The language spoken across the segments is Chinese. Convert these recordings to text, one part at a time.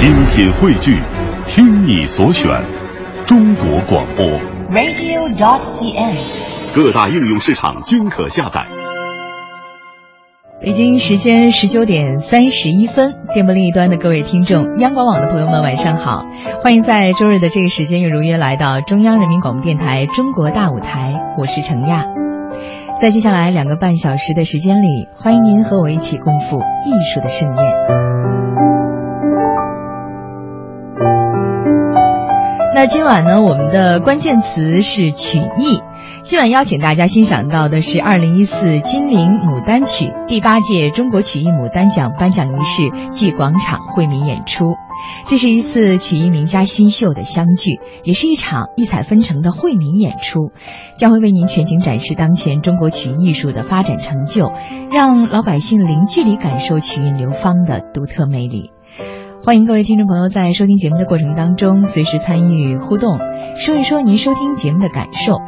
精品汇聚，听你所选，中国广播。radio.cn。各大应用市场均可下载。北京时间十九点三十一分，电波另一端的各位听众，央广网的朋友们，晚上好！欢迎在周日的这个时间又如约来到中央人民广播电台中国大舞台，我是程亚。在接下来两个半小时的时间里，欢迎您和我一起共赴艺术的盛宴。那今晚呢，我们的关键词是曲艺。今晚邀请大家欣赏到的是二零一四金陵牡丹曲第八届中国曲艺牡丹奖颁奖仪式暨广场惠民演出。这是一次曲艺名家新秀的相聚，也是一场异彩纷呈的惠民演出，将会为您全景展示当前中国曲艺艺术的发展成就，让老百姓零距离感受曲韵流芳的独特魅力。欢迎各位听众朋友在收听节目的过程当中随时参与互动，说一说您收听节目的感受。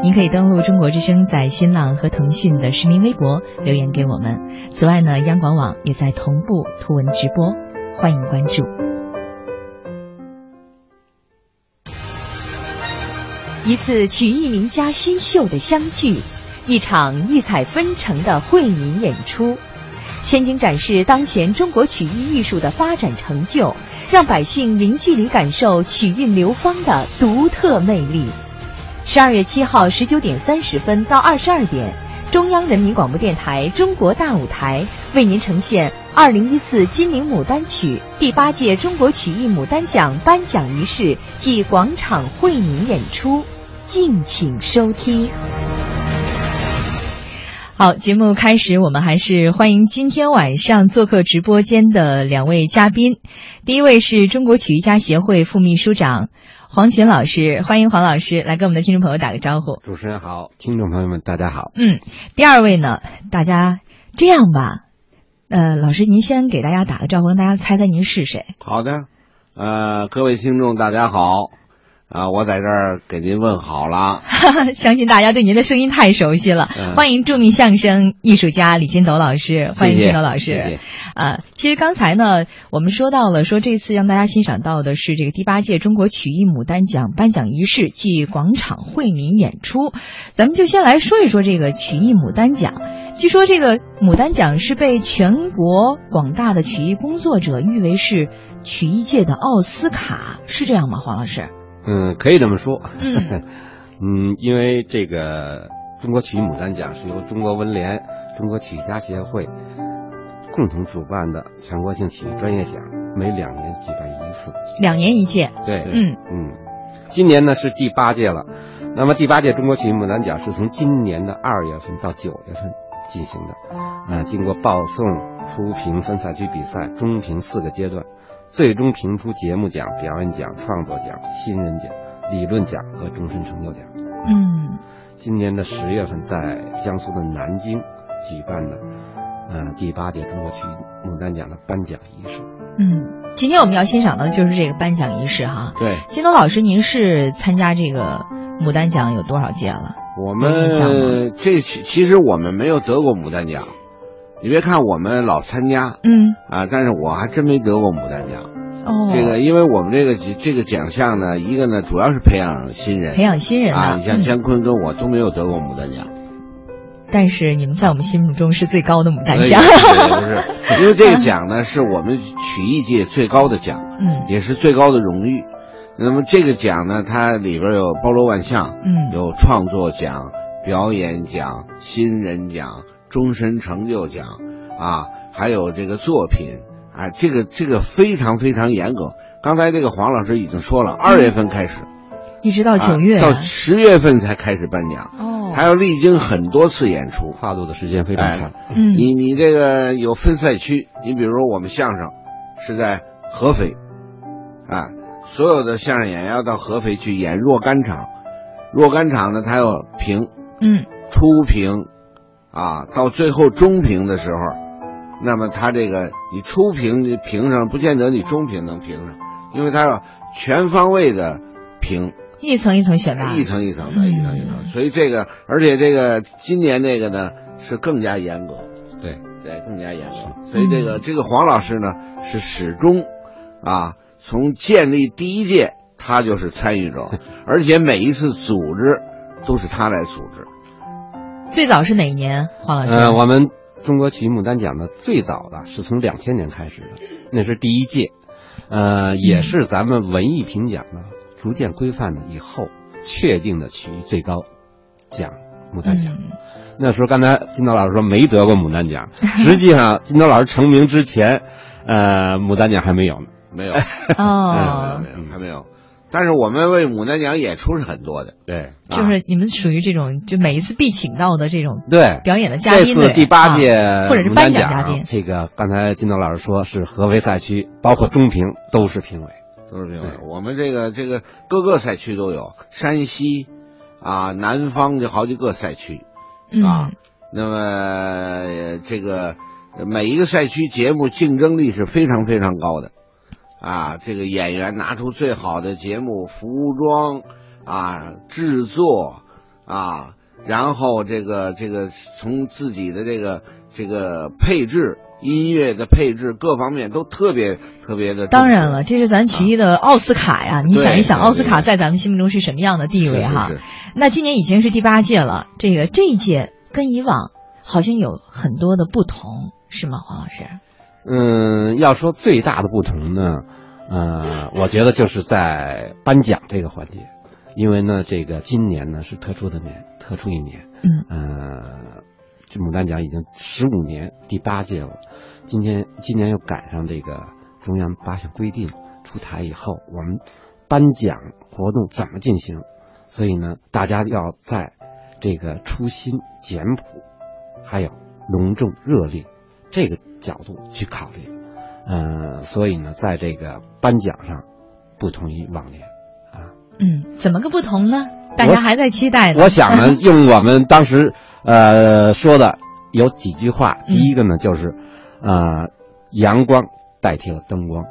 您可以登录中国之声在新浪和腾讯的实名微博留言给我们。此外呢，央广网也在同步图文直播，欢迎关注。一次曲艺名家新秀的相聚，一场异彩纷呈的惠民演出。全景展示当前中国曲艺艺术的发展成就，让百姓零距离感受曲韵流芳的独特魅力。十二月七号十九点三十分到二十二点，中央人民广播电台中国大舞台为您呈现二零一四金陵牡丹曲第八届中国曲艺牡丹奖颁奖仪式暨广场惠民演出，敬请收听。好，节目开始，我们还是欢迎今天晚上做客直播间的两位嘉宾。第一位是中国曲艺家协会副秘书长黄群老师，欢迎黄老师来跟我们的听众朋友打个招呼。主持人好，听众朋友们大家好。嗯，第二位呢，大家这样吧，呃，老师您先给大家打个招呼，让大家猜猜您是谁。好的，呃，各位听众大家好，啊、我在这儿给您问好了。相信大家对您的声音太熟悉了。嗯欢迎著名相声艺术家李金斗老师，欢迎金斗老师。谢谢啊，其实刚才呢，我们说到了，说这次让大家欣赏到的是这个第八届中国曲艺牡丹奖颁奖仪式暨广场惠民演出。咱们就先来说一说这个曲艺牡丹奖。据说这个牡丹奖是被全国广大的曲艺工作者誉为是曲艺界的奥斯卡，是这样吗，黄老师？嗯，可以这么说。嗯 嗯，因为这个中国曲艺牡丹奖是由中国文联、中国曲艺家协会共同主办的全国性曲艺专业奖，每两年举办一次。两年一届。对，嗯嗯，今年呢是第八届了。那么第八届中国曲艺牡丹奖是从今年的二月份到九月份进行的，啊，经过报送、初评、分赛区比赛、中评四个阶段，最终评出节目奖、表演奖、创作奖、新人奖、理论奖和终身成就奖。嗯今年的十月份在江苏的南京举办的，呃，第八届中国区牡丹奖的颁奖仪式。嗯，今天我们要欣赏的就是这个颁奖仪式哈。对金东老师，您是参加这个牡丹奖有多少届了？我们这其其实我们没有得过牡丹奖，你别看我们老参加嗯，啊，但是我还真没得过牡丹奖。哦，这个，因为我们这个这个奖项呢，一个呢主要是培养新人，培养新人啊，的，你像嗯姜昆跟我都没有得过牡丹奖。但是你们在我们心目中是最高的牡丹奖。对不是，因为这个奖呢是我们曲艺界最高的奖，嗯也是最高的荣誉。那么这个奖呢，它里边有包罗万象，嗯有创作奖、表演奖、新人奖、终身成就奖啊，还有这个作品啊，这个这个非常非常严格。刚才这个黄老师已经说了，二月份开始，一直到九月啊。到十月份才开始颁奖，哦，还要历经很多次演出。跨度的时间非常长。嗯。你你这个有分赛区，你比如说我们相声是在合肥，啊，所有的相声演员要到合肥去演若干场，若干场呢，它要评嗯。初评，啊，到最后中评的时候，那么他这个你初评评上，不见得你中评能评上，因为他要全方位的评，一层一层选拔，一层一层的，嗯。一层一层，所以这个，而且这个今年这个呢是更加严格，对，对，更加严格。所以这个这个黄老师呢是始终啊，从建立第一届他就是参与者，而且每一次组织都是他来组织。最早是哪一年，黄老师？呃，我们中国曲艺牡丹奖呢，最早的是从两千年开始的，那是第一届，呃，也是咱们文艺评奖呢逐渐规范了以后确定的曲艺最高奖牡丹奖。嗯那时候刚才金涛老师说没得过牡丹奖，实际上金涛老师成名之前，呃，牡丹奖还没有呢。没有，哦，没有，没有，还没有。但是我们为牡丹奖演出是很多的，对就是你们属于这种，就每一次必请到的这种对，表演的嘉这宾这次第八届啊或者是牡丹颁奖嘉宾，这个刚才金豆老师说是合肥赛区，包括中评都是评委。都是评委。我们这个这个各个赛区都有，山西啊、南方就好几个赛区嗯啊。那么呃这个每一个赛区节目竞争力是非常非常高的啊。这个演员拿出最好的节目服装啊、制作啊，然后这个这个从自己的这个这个配置。音乐的配置各方面都特别特别的。当然了，这是咱曲艺的奥斯卡呀！你想一想，奥斯卡在咱们心目中是什么样的地位哈？是是是那今年已经是第八届了，这个这一届跟以往好像有很多的不同，是吗，黄老师？嗯，要说最大的不同呢，呃，我觉得就是在颁奖这个环节，因为呢，这个今年呢是特殊的年，特殊一年，嗯呃，这牡丹奖已经十五年，第八届了，今天今年又赶上这个中央八项规定出台以后，我们颁奖活动怎么进行？所以呢，大家要在这个初心、简朴，还有隆重热烈这个角度去考虑。呃，所以呢，在这个颁奖上，不同于往年啊。嗯，怎么个不同呢？大家还在期待呢。我想呢，用我们当时呃说的有几句话，嗯第一个呢就是，呃，阳光代替了灯光，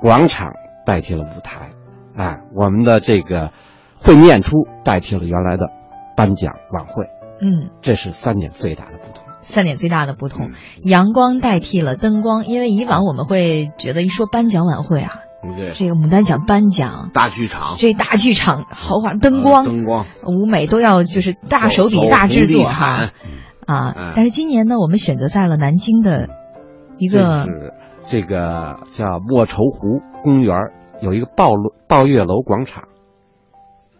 广场代替了舞台，哎，我们的这个会演出代替了原来的颁奖晚会，嗯，这是三点最大的不同。三点最大的不同，嗯。阳光代替了灯光，因为以往我们会觉得一说颁奖晚会啊，对，这个牡丹奖颁奖，大剧场，这大剧场豪华灯光、呃灯光，舞美都要就是大手笔、大制作哈。毯啊嗯。但是今年呢，我们选择在了南京的一这个是这个叫莫愁湖公园儿有一个抱楼抱月楼广场，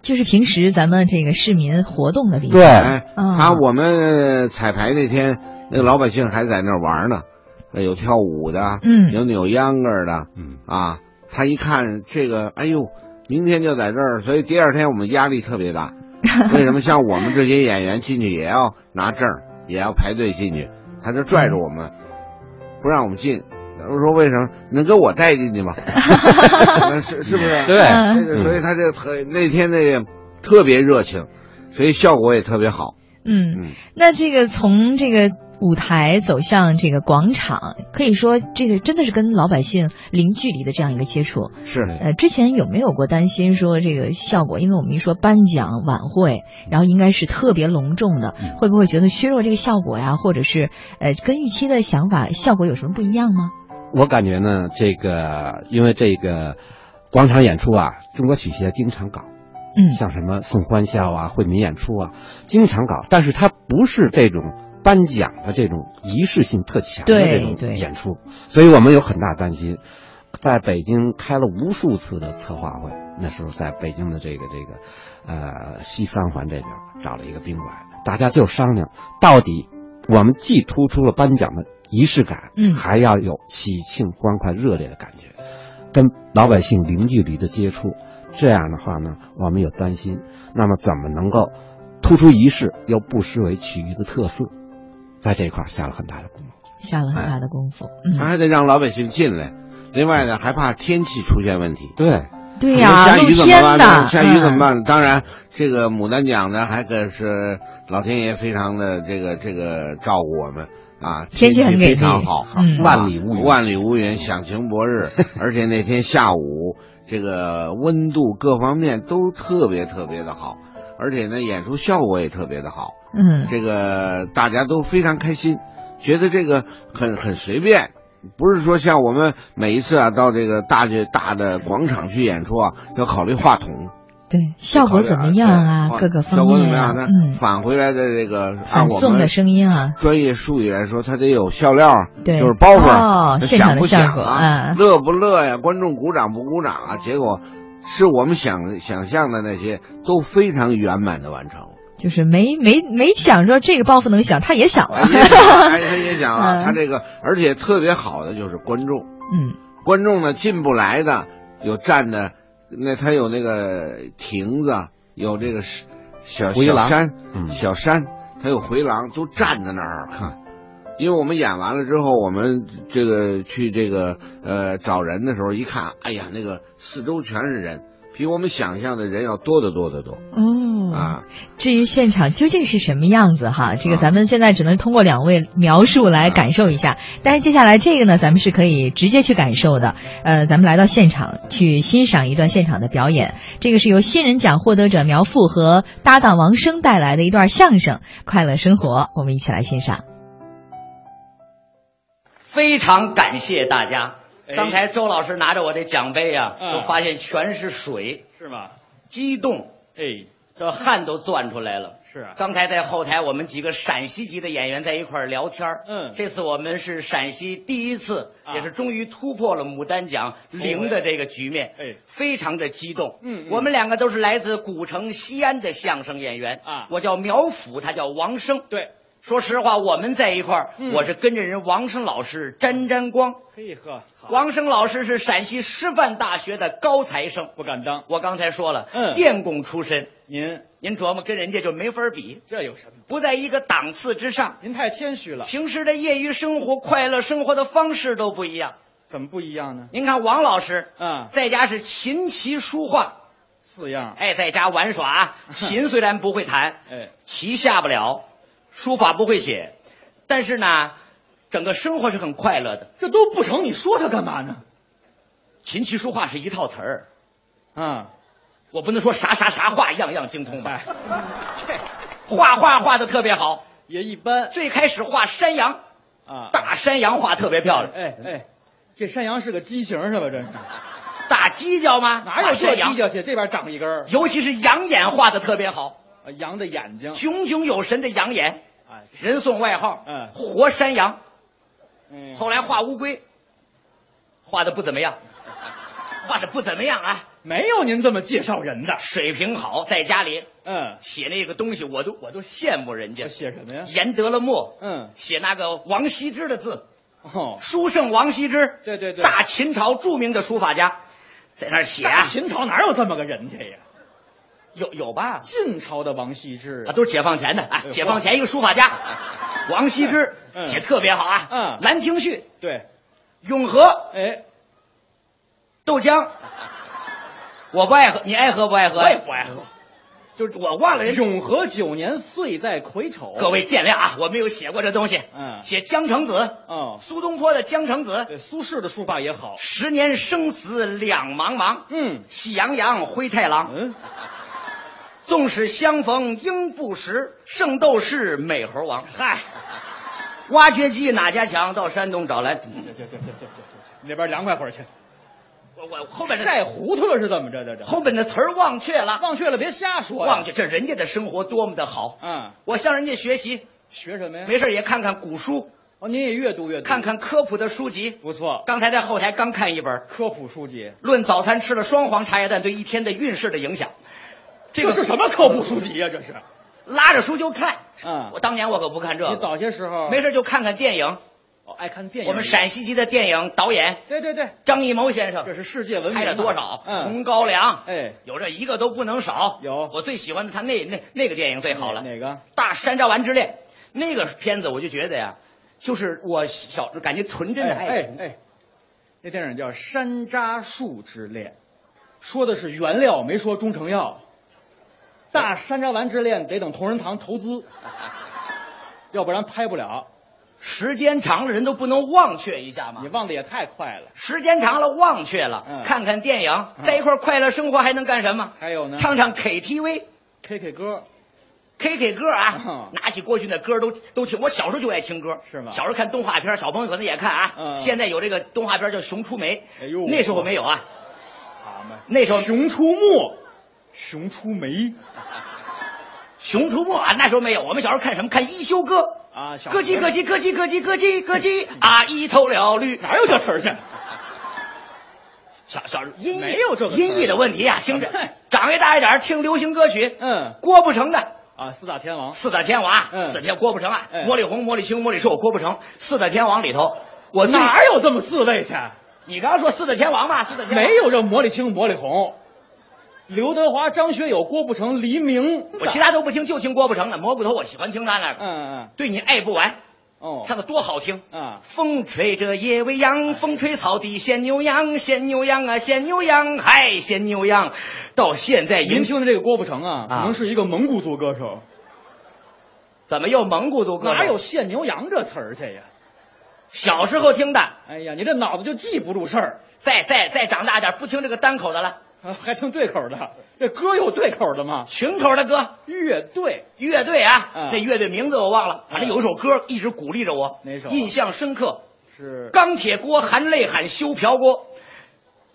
就是平时咱们这个市民活动的地方。对他我们彩排那天，那个老百姓还在那儿玩呢，呃有跳舞的，嗯有扭秧歌的嗯，啊。他一看这个，哎呦，明天就在这儿，所以第二天我们压力特别大。为什么？像我们这些演员进去也要拿证，也要排队进去，他就拽着我们，不让我们进。我说为什么？能给我带进去吗？是是不是？对所以他这特那天那个特别热情，所以效果也特别好。嗯，嗯，那这个从这个舞台走向这个广场，可以说这个真的是跟老百姓零距离的这样一个接触。是呃，之前有没有过担心说这个效果？因为我们一说颁奖晚会，然后应该是特别隆重的，嗯会不会觉得削弱这个效果呀？或者是呃，跟预期的想法效果有什么不一样吗？我感觉呢，这个因为这个广场演出啊，中国曲协经常搞，嗯像什么送欢笑啊、惠民演出啊，经常搞，但是它不是这种颁奖的这种仪式性特强的这种演出，所以我们有很大担心。在北京开了无数次的策划会，那时候在北京的这个这个，呃西三环这边找了一个宾馆，大家就商量到底我们既突出了颁奖的仪式感，嗯还要有喜庆欢快热烈的感觉，跟老百姓零距离的接触。这样的话呢，我们有担心，那么怎么能够突出仪式又不失为曲艺的特色，在这一块下了很大的功夫。下了很大的功夫。嗯，他还得让老百姓进来。另外呢，还怕天气出现问题。对，对呀、下雨怎么办呢？，下雨怎么嗯？办？当然，这个牡丹奖呢，还可是老天爷非常的这个这个照顾我们啊，天气很非常好，万里无云万里无云，享晴博日。而且那天下午，这个温度各方面都特别特别的好，而且呢，演出效果也特别的好。嗯，这个大家都非常开心，觉得这个很很随便不是说像我们每一次啊到这个大的大的广场去演出啊，要考虑话筒。对，效果怎么样啊？各个方面，效果怎么样？呢？嗯，返回来的这个反送的声音啊，专业术语来说，它得有笑料，对，就是包袱，哦，现场的效果啊，乐不乐呀？观众鼓掌不鼓掌啊？结果是我们想想象的那些都非常圆满的完成。就是没没没想说这个包袱能响，他也响了，他也想了，他这个而且特别好的就是观众，嗯，观众呢进不来的有站的。那它有那个亭子，有这个小小山，小山，它有回廊，都站在那儿看。因为我们演完了之后，我们这个去这个呃找人的时候，一看，哎呀，那个四周全是人。比我们想象的人要多得多得多哦啊！至于现场究竟是什么样子哈，这个咱们现在只能通过两位描述来感受一下。但是接下来这个呢，咱们是可以直接去感受的。呃，咱们来到现场去欣赏一段现场的表演。这个是由新人奖获得者苗阜和搭档王声带来的一段相声《快乐生活》，我们一起来欣赏。非常感谢大家。刚才周老师拿着我这奖杯啊，都发现全是水，是吗？激动，哎，这汗都攥出来了。是啊。刚才在后台，我们几个陕西籍的演员在一块聊天嗯。这次我们是陕西第一次，也是终于突破了牡丹奖零的这个局面。哎。非常的激动。嗯。我们两个都是来自古城西安的相声演员啊。我叫苗阜，他叫王声。对。说实话，我们在一块儿，我是跟着人王生老师沾沾光。嘿呵，王生老师是陕西师范大学的高材生，不敢当。我刚才说了，嗯，电工出身。您您琢磨，跟人家就没法比，这有什么？不在一个档次之上。您太谦虚了。平时的业余生活、快乐生活的方式都不一样。怎么不一样呢？您看王老师，嗯，在家是琴棋书画四样。哎，在家玩耍，琴虽然不会弹，哎，棋下不了，书法不会写。但是呢，整个生活是很快乐的。这都不成，你说他干嘛呢？琴棋书画是一套词儿，啊，我不能说啥啥啥画样样精通吧？这画画画的特别好，也一般。最开始画山羊，啊，大山羊画特别漂亮。哎哎，这山羊是个畸形是吧？这是大犄角吗？哪有这犄角去？这边长一根。尤其是羊眼画的特别好，羊的眼睛，炯炯有神的羊眼。人送外号，嗯，活山羊。嗯，后来画乌龟，画的不怎么样，画的不怎么样啊。没有您这么介绍人的，水平好，在家里，嗯，写那个东西，我都我都羡慕人家。写什么呀？研得了墨，嗯，写那个王羲之的字。哦，书圣王羲之，对对对，大秦朝著名的书法家，在那儿写啊。秦朝哪有这么个人家呀？有有吧？晋朝的王羲之啊，都是解放前的啊，解放前一个书法家，王羲之写特别好啊。嗯，《兰亭序》对，永和哎，豆浆，我不爱喝，你爱喝不爱喝？我也不爱喝，就是我忘了人。永和九年岁在癸丑，各位见谅啊，我没有写过这东西。嗯，写江城子，嗯，苏东坡的江城子，对，苏轼的书法也好。十年生死两茫茫，嗯，喜羊羊灰太狼，嗯。纵使相逢应不识，圣斗士美猴王。嗨，挖掘机哪家强？到山东找来。这这这这这这，那边凉快会儿去。我我后边晒糊涂了是怎么着？这这后边的词儿忘却了，忘却了，别瞎说。忘却这人家的生活多么的好。嗯，我向人家学习，学什么呀？没事也看看古书。哦，您也阅读阅读，看看科普的书籍，不错。刚才在后台刚看一本科普书籍，《论早餐吃了双黄茶叶蛋对一天的运势的影响》。这个是什么科普书籍呀？这是拉着书就看。嗯，我当年我可不看这个。你早些时候没事就看看电影。哦，爱看电影。我们陕西籍的电影导演，对对对，张艺谋先生，这是世界闻名。拍了多少？嗯，红高粱，哎，有这一个都不能少。有，我最喜欢的他那那那个电影最好了。哪个？大山楂丸之恋。那个片子我就觉得呀，就是我小感觉纯真的爱情。哎哎，那电影叫《山楂树之恋》，说的是原料，没说中成药。大山楂丸之恋得等同仁堂投资，要不然拍不了。时间长了，人都不能忘却一下吗？你忘的也太快了。时间长了，忘却了。嗯、看看电影，在一块快乐生活还能干什么？还有呢？唱唱 KTV，K K 歌 K K 歌啊，拿起过去那歌都都听。我小时候就爱听歌，是吗？小时候看动画片，小朋友可能也看啊。嗯。现在有这个动画片叫《熊出没》，哎呦，那时候没有啊。好嘛，那时候《熊出没》，熊出没，熊出没啊，那时候没有。我们小时候看什么？看一休哥啊，咯叽咯叽咯叽咯叽咯叽咯叽，啊，一头了绿，哪有这词儿去？小小音没有这个音译的问题啊，听着，长一大一点听流行歌曲，嗯，郭富城的啊，四大天王，四大天王，嗯，四天郭富城啊，嗯、魔力红、魔力青、魔力瘦、郭富城，四大天王里头，我哪有这么四位去？你刚刚说四大天王嘛，四大天王没有这魔力青、魔力红，刘德华、张学友、郭富城、黎明，我其他都不听，就听郭富城的蘑菇头，我喜欢听他那个，嗯嗯，对你爱不完。哦，唱的多好听啊！风吹着夜未央，风吹草低见牛羊，见牛羊啊，见牛羊，嗨，见牛羊。到现在，您听的这个郭富城啊，可能是一个蒙古族歌手。怎么又蒙古族歌手？哪有现牛羊这词儿去呀？小时候听的。哎呀，你这脑子就记不住事儿。再再再长大点，不听这个单口的了。还听对口的，这歌有对口的吗？群口的歌，乐队，乐队啊，嗯、这乐队名字我忘了，反正有一首歌一直鼓励着我，哪首、啊？印象深刻，是钢铁锅含泪喊修瓢锅。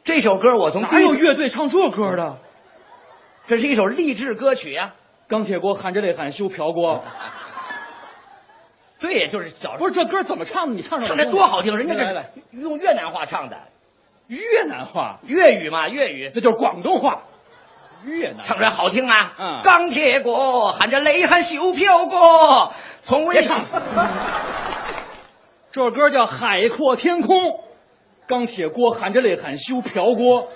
这首歌我从哪有乐队唱这歌的？这是一首励志歌曲呀、啊。钢铁锅含着泪喊修瓢锅。对，就是小不是这歌怎么唱的？你唱唱的多好听，人家这用越南话唱的。越南话、粤语嘛，粤语那就是广东话。越南唱出来好听啊！嗯，钢铁锅含着泪喊修瓢锅，从未别唱。这首歌叫《海阔天空》，钢铁锅含着泪喊修瓢锅。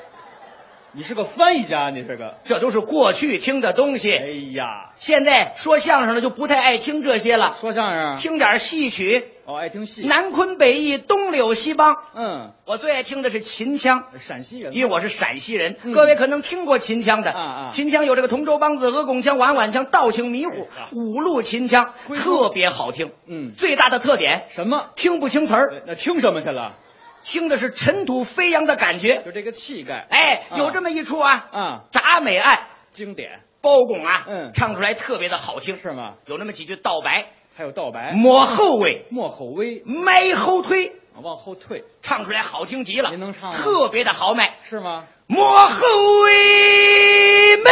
你是个翻译家，你是个，这都是过去听的东西。哎呀，现在说相声的就不太爱听这些了。说相声，听点戏曲。哦，爱听戏。南昆北弋，东柳西梆。嗯，我最爱听的是秦腔。陕西人，因为我是陕西人，嗯、各位可能听过秦腔的。啊啊，秦腔有这个同州梆子、鹅拱腔、碗碗腔、道情迷糊、五路秦腔，特别好听。嗯，最大的特点什么？听不清词儿。那听什么去了？听的是尘土飞扬的感觉，就这个气概。哎，啊、有这么一出啊，嗯，铡美案经典，包公啊，嗯，唱出来特别的好听，是吗？有那么几句道白，还有道白，抹后尾，抹后尾，迈后退，往后退，唱出来好听极了。您能唱吗？特别的豪迈，是吗？莫后畏，没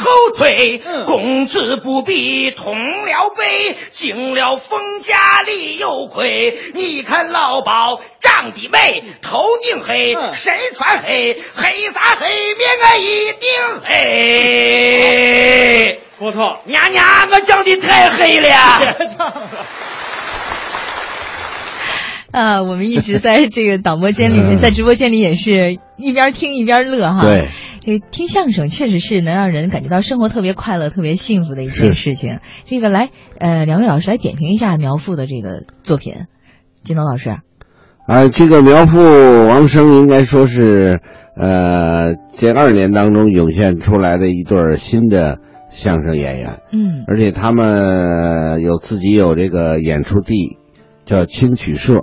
后退，嗯、公子不必通了背，进了封家里有亏。你看老鸨长得美，头顶黑，嗯、身穿黑，黑纱黑面啊一定黑。不错，娘娘，我长得太黑了。别唱了。啊，我们一直在这个导播间里面，在直播间里也是一边听一边乐哈。对，这听相声确实是能让人感觉到生活特别快乐、特别幸福的一件事情。这个来，呃，两位老师来点评一下苗阜的这个作品，金东老师。啊，这个苗阜、王声应该说是呃这二年当中涌现出来的一对新的相声演员。嗯，而且他们有自己有这个演出地，叫青曲社。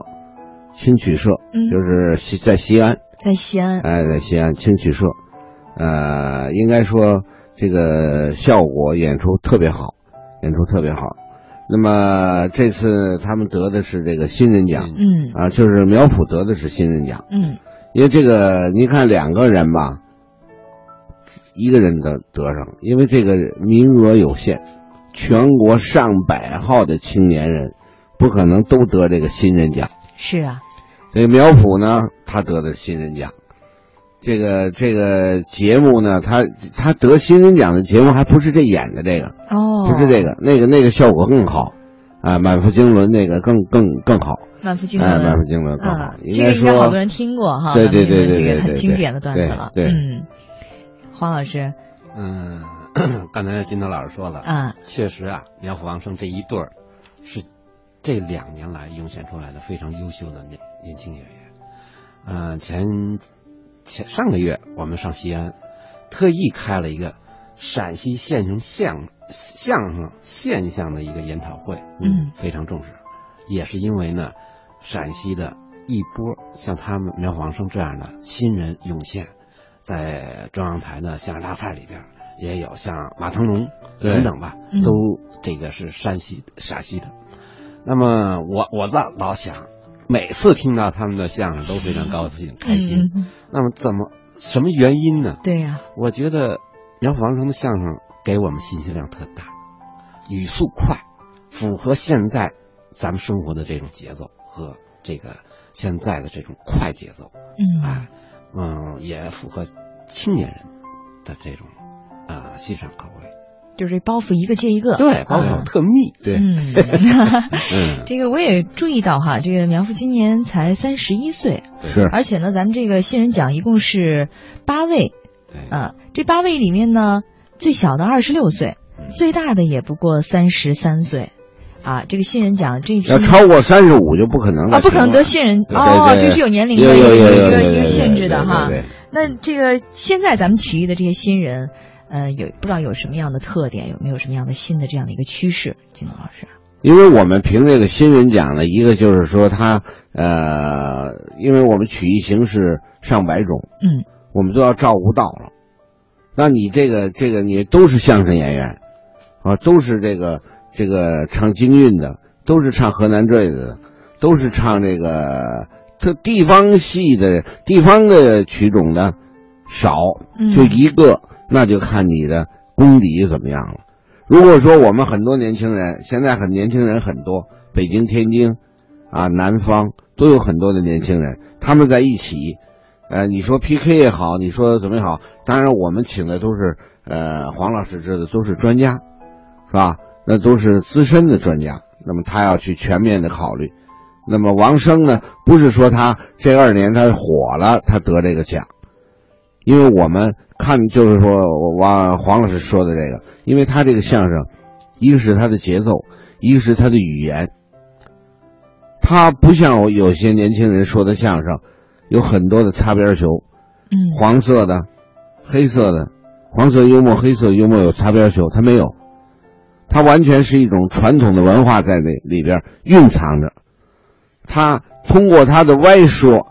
青曲社，嗯，就是西在西安，在西安，哎，在西安青曲社，呃，应该说这个效果演出特别好，演出特别好。那么这次他们得的是这个新人奖，嗯，啊，就是苗圃得的是新人奖，嗯，因为这个你看两个人吧，一个人的得上，因为这个名额有限，全国上百号的青年人，不可能都得这个新人奖。是啊。这个苗圃呢，他得的新人奖。这个这个节目呢，他他得新人奖的节目还不是这演的这个，哦，不是这个，那个那个效果更好，啊，满腹经纶那个更更更好，满腹经纶，哎，满腹经纶更好。啊、应该说，这个应该好多人听过哈，对对对对对，很经典的段子了。对，嗯，黄老师，嗯，刚才金涛老师说了，啊，确实啊，苗圃、王声这一对儿是这两年来涌现出来的非常优秀的年年轻演员。嗯、呃，前前上个月我们上西安，特意开了一个陕西现象相相声现象的一个研讨会，嗯，非常重视，也是因为呢，陕西的一波像他们苗阜、王声这样的新人涌现，在中央台的相声大赛里边也有像马腾龙等等吧，嗯都这个是山西陕西的。那么我我在老想，每次听到他们的相声都非常高兴开心。那么怎么什么原因呢？对呀、我觉得苗阜王声的相声给我们信息量特大，语速快，符合现在咱们生活的这种节奏和这个现在的这种快节奏，嗯啊，嗯，也符合青年人的这种啊、欣赏口味。就是这包袱一个接一个，对，包袱特密。对，嗯 嗯，这个我也注意到哈，这个苗阜今年才三十一岁，是。而且呢，咱们这个新人奖一共是八位对，啊，这八位里面呢，最小的二十六岁，嗯最大的也不过三十三岁，啊，这个新人奖这要超过三十五就不可能了，啊，不可能得新人哦，这是有年龄的一个有有有一个限制的哈。那这个现在咱们曲艺的这些新人，呃，有不知道有什么样的特点，有没有什么样的新的这样的一个趋势？金龙老师，因为我们评这个新人奖呢，一个就是说他呃，因为我们曲艺形式上百种，嗯，我们都要照顾到了。那你这个这个你都是相声演员，啊，都是这个这个唱京韵的，都是唱河南坠子的，都是唱这个特地方戏的地方的曲种的少，嗯就一个，那就看你的功底怎么样了。如果说我们很多年轻人，现在很年轻人很多，北京、天津，啊，南方都有很多的年轻人，他们在一起，呃，你说 PK 也好，你说怎么也好，当然我们请的都是呃黄老师这的都是专家，是吧？那都是资深的专家，那么他要去全面的考虑。那么王声呢，不是说他这二年他火了，他得这个奖，因为我们看就是说王黄老师说的这个，因为他这个相声，一个是他的节奏，一个是他的语言，他不像有些年轻人说的相声，有很多的擦边球，嗯。黄色的、黑色的，黄色幽默、黑色幽默有擦边球，他没有，他完全是一种传统的文化在那里边蕴藏着，他通过他的歪说，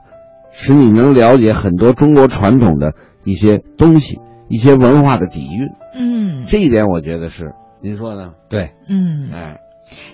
使你能了解很多中国传统的一些东西，一些文化的底蕴，嗯。这一点我觉得是，您说呢？对，嗯，哎。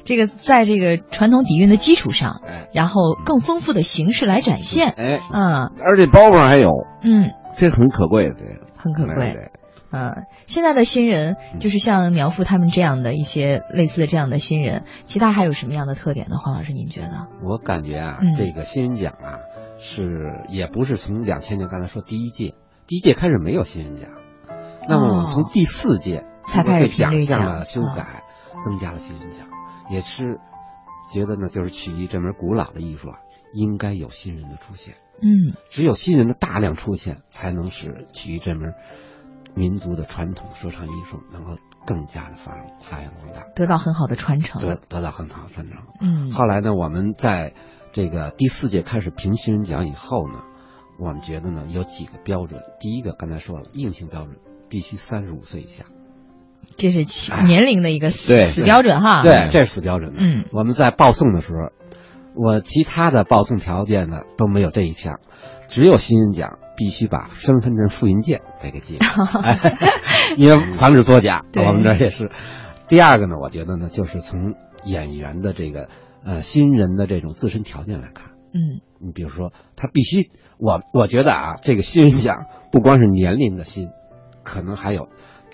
这个在这个传统底蕴的基础上，哎。然后更丰富的形式来展现，哎，嗯。而且包袱还有，嗯，这很可贵的，这个很可贵。对。嗯，现在的新人就是像苗阜他们这样的一些类似的这样的新人，其他还有什么样的特点呢？黄老师，您觉得？我感觉啊，嗯。这个新人奖啊，是也不是从两千年刚才说第一届，第一届开始没有新人奖，那么我们从第四届哦才开始奖项的修改，增加了新人奖，也是觉得呢，就是曲艺这门古老的艺术啊，应该有新人的出现，嗯只有新人的大量出现，才能使曲艺这门民族的传统说唱艺术能够更加的发发扬光大，得到很好的传承。得得到很好的传承。嗯，后来呢，我们在这个第四届开始评新人奖以后呢，我们觉得呢有几个标准。第一个刚才说了，硬性标准必须三十五岁以下，这是起年龄的一个死对死标准哈。对，这是死标准的。嗯我们在报送的时候，我其他的报送条件呢都没有这一项，只有新人奖必须把身份证复印件得给寄 因为防止作假。我们这儿也是。第二个呢，我觉得呢，就是从演员的这个呃新人的这种自身条件来看。嗯你比如说，他必须，我我觉得啊，这个新人奖不光是年龄的新，可能还有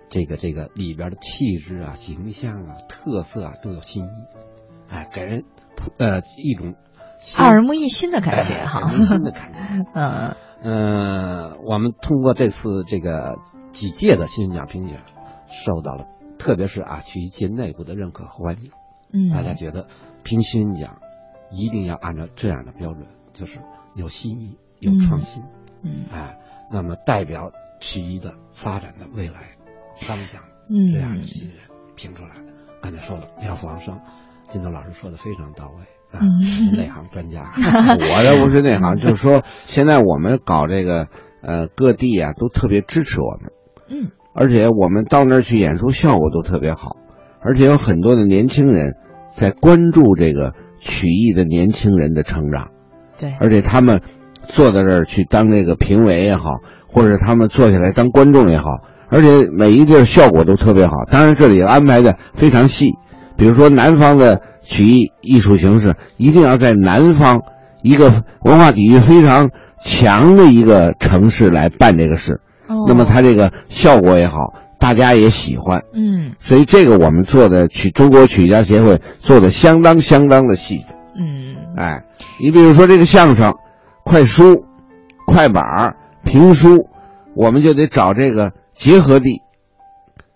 这个这个里边的气质啊、形象啊、特色啊都有新意，哎，给人普呃一种耳目一新的感觉哎哈新的感觉。嗯嗯，我们通过这次这个几届的新人奖评选，受到了特别是啊曲艺界内部的认可和欢迎。嗯，大家觉得评新人奖一定要按照这样的标准，就是有新意、有创新，嗯。哎，那么代表曲艺的发展的未来方向嗯。这样的新人评出来。刚才说了，苗阜王声，金豆老师说的非常到位啊，内行专家。我这不是内行，就是说现在我们搞这个呃各地啊都特别支持我们，嗯。而且我们到那儿去演出效果都特别好，而且有很多的年轻人在关注这个曲艺的年轻人的成长，对，而且他们坐在这儿去当这个评委也好，或者他们坐下来当观众也好，而且每一地儿效果都特别好。当然这里安排的非常细，比如说南方的曲艺艺术形式一定要在南方一个文化底蕴非常强的一个城市来办这个事，哦。那么它这个效果也好，大家也喜欢。嗯。所以这个我们做的曲中国曲艺家协会做的相当相当的细致。嗯。哎，你比如说这个相声、快书、快板、评书，我们就得找这个结合地，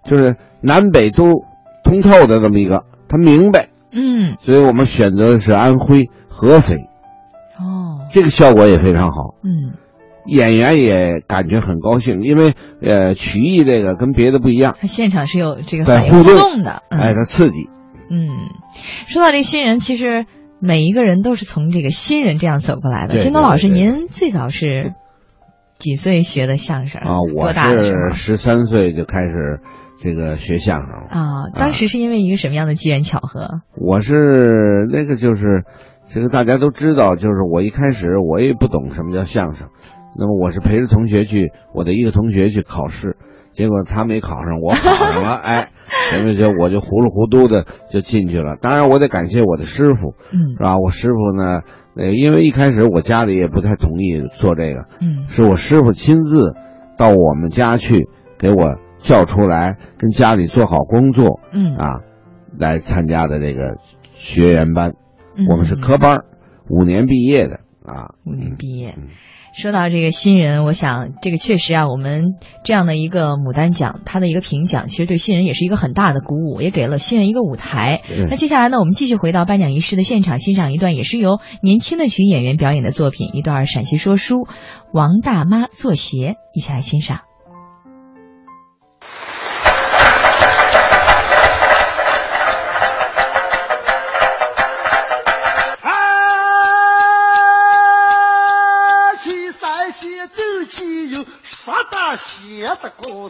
就是南北都通透的这么一个，他明白，嗯。所以我们选择的是安徽合肥，哦。这个效果也非常好，嗯演员也感觉很高兴，因为呃曲艺这个跟别的不一样，他现场是有这个互互动动的，嗯哎，它刺激。嗯，说到这新人，其实每一个人都是从这个新人这样走过来的。金东老师，您最早是几岁学的相声啊，我是十三岁就开始这个学相声了。啊？当时是因为一个什么样的机缘巧合？我是那个就是，这个大家都知道，就是我一开始我也不懂什么叫相声，那么我是陪着同学去，我的一个同学去考试，结果他没考上，我考上了，哎，前面就我就糊里糊涂的就进去了。当然我得感谢我的师傅，嗯是吧？我师傅呢，呃，因为一开始我家里也不太同意做这个，嗯是我师傅亲自到我们家去给我叫出来，跟家里做好工作嗯啊，来参加的这个学员班。嗯我们是科班儿，五年毕业的啊。五年毕业嗯。说到这个新人，我想这个确实啊，我们这样的一个牡丹奖，它的一个评奖，其实对新人也是一个很大的鼓舞，也给了新人一个舞台。那接下来呢，我们继续回到颁奖仪式的现场，欣赏一段也是由年轻的群演员表演的作品，一段陕西说书，王大妈做鞋，一起来欣赏。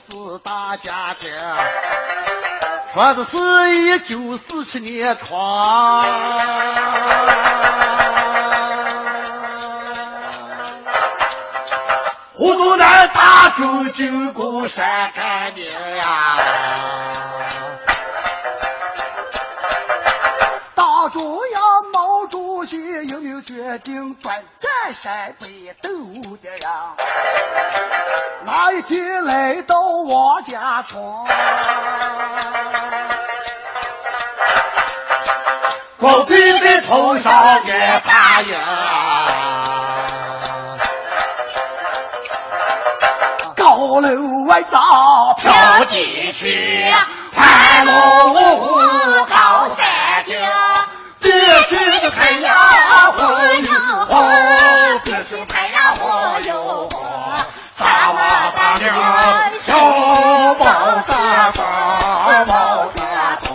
是，大家庭。说的是一九四七年创。湖南大州经过山干岭呀。毛主席有没有决定专占陕北斗的呀？那一天来到王家庄，高贵的头上也发呀，高楼外到飘地去，盘龙高山顶。别处的太阳红又火，别处太阳火又红。三娃大娘，小宝大宝，大宝。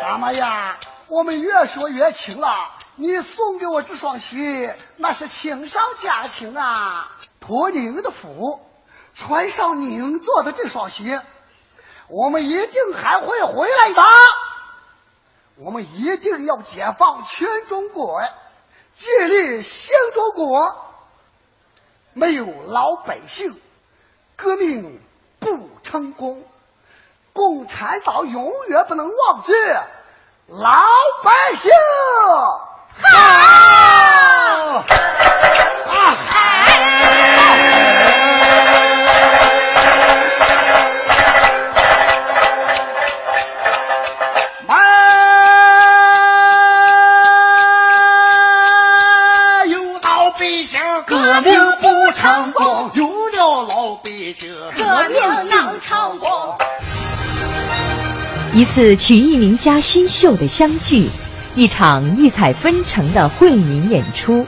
三娃呀，我们越说越亲了。你送给我这双鞋，那是亲上加亲啊！托您的福，穿上您做的这双鞋。我们一定还会回来的。我们一定要解放全中国，建立新中国。没有老百姓，革命不成功。共产党永远不能忘记老百姓。好，啊革命不成功；有了老百姓，革命能成功。一次曲艺名家新秀的相聚，一场异彩纷呈的惠民演出，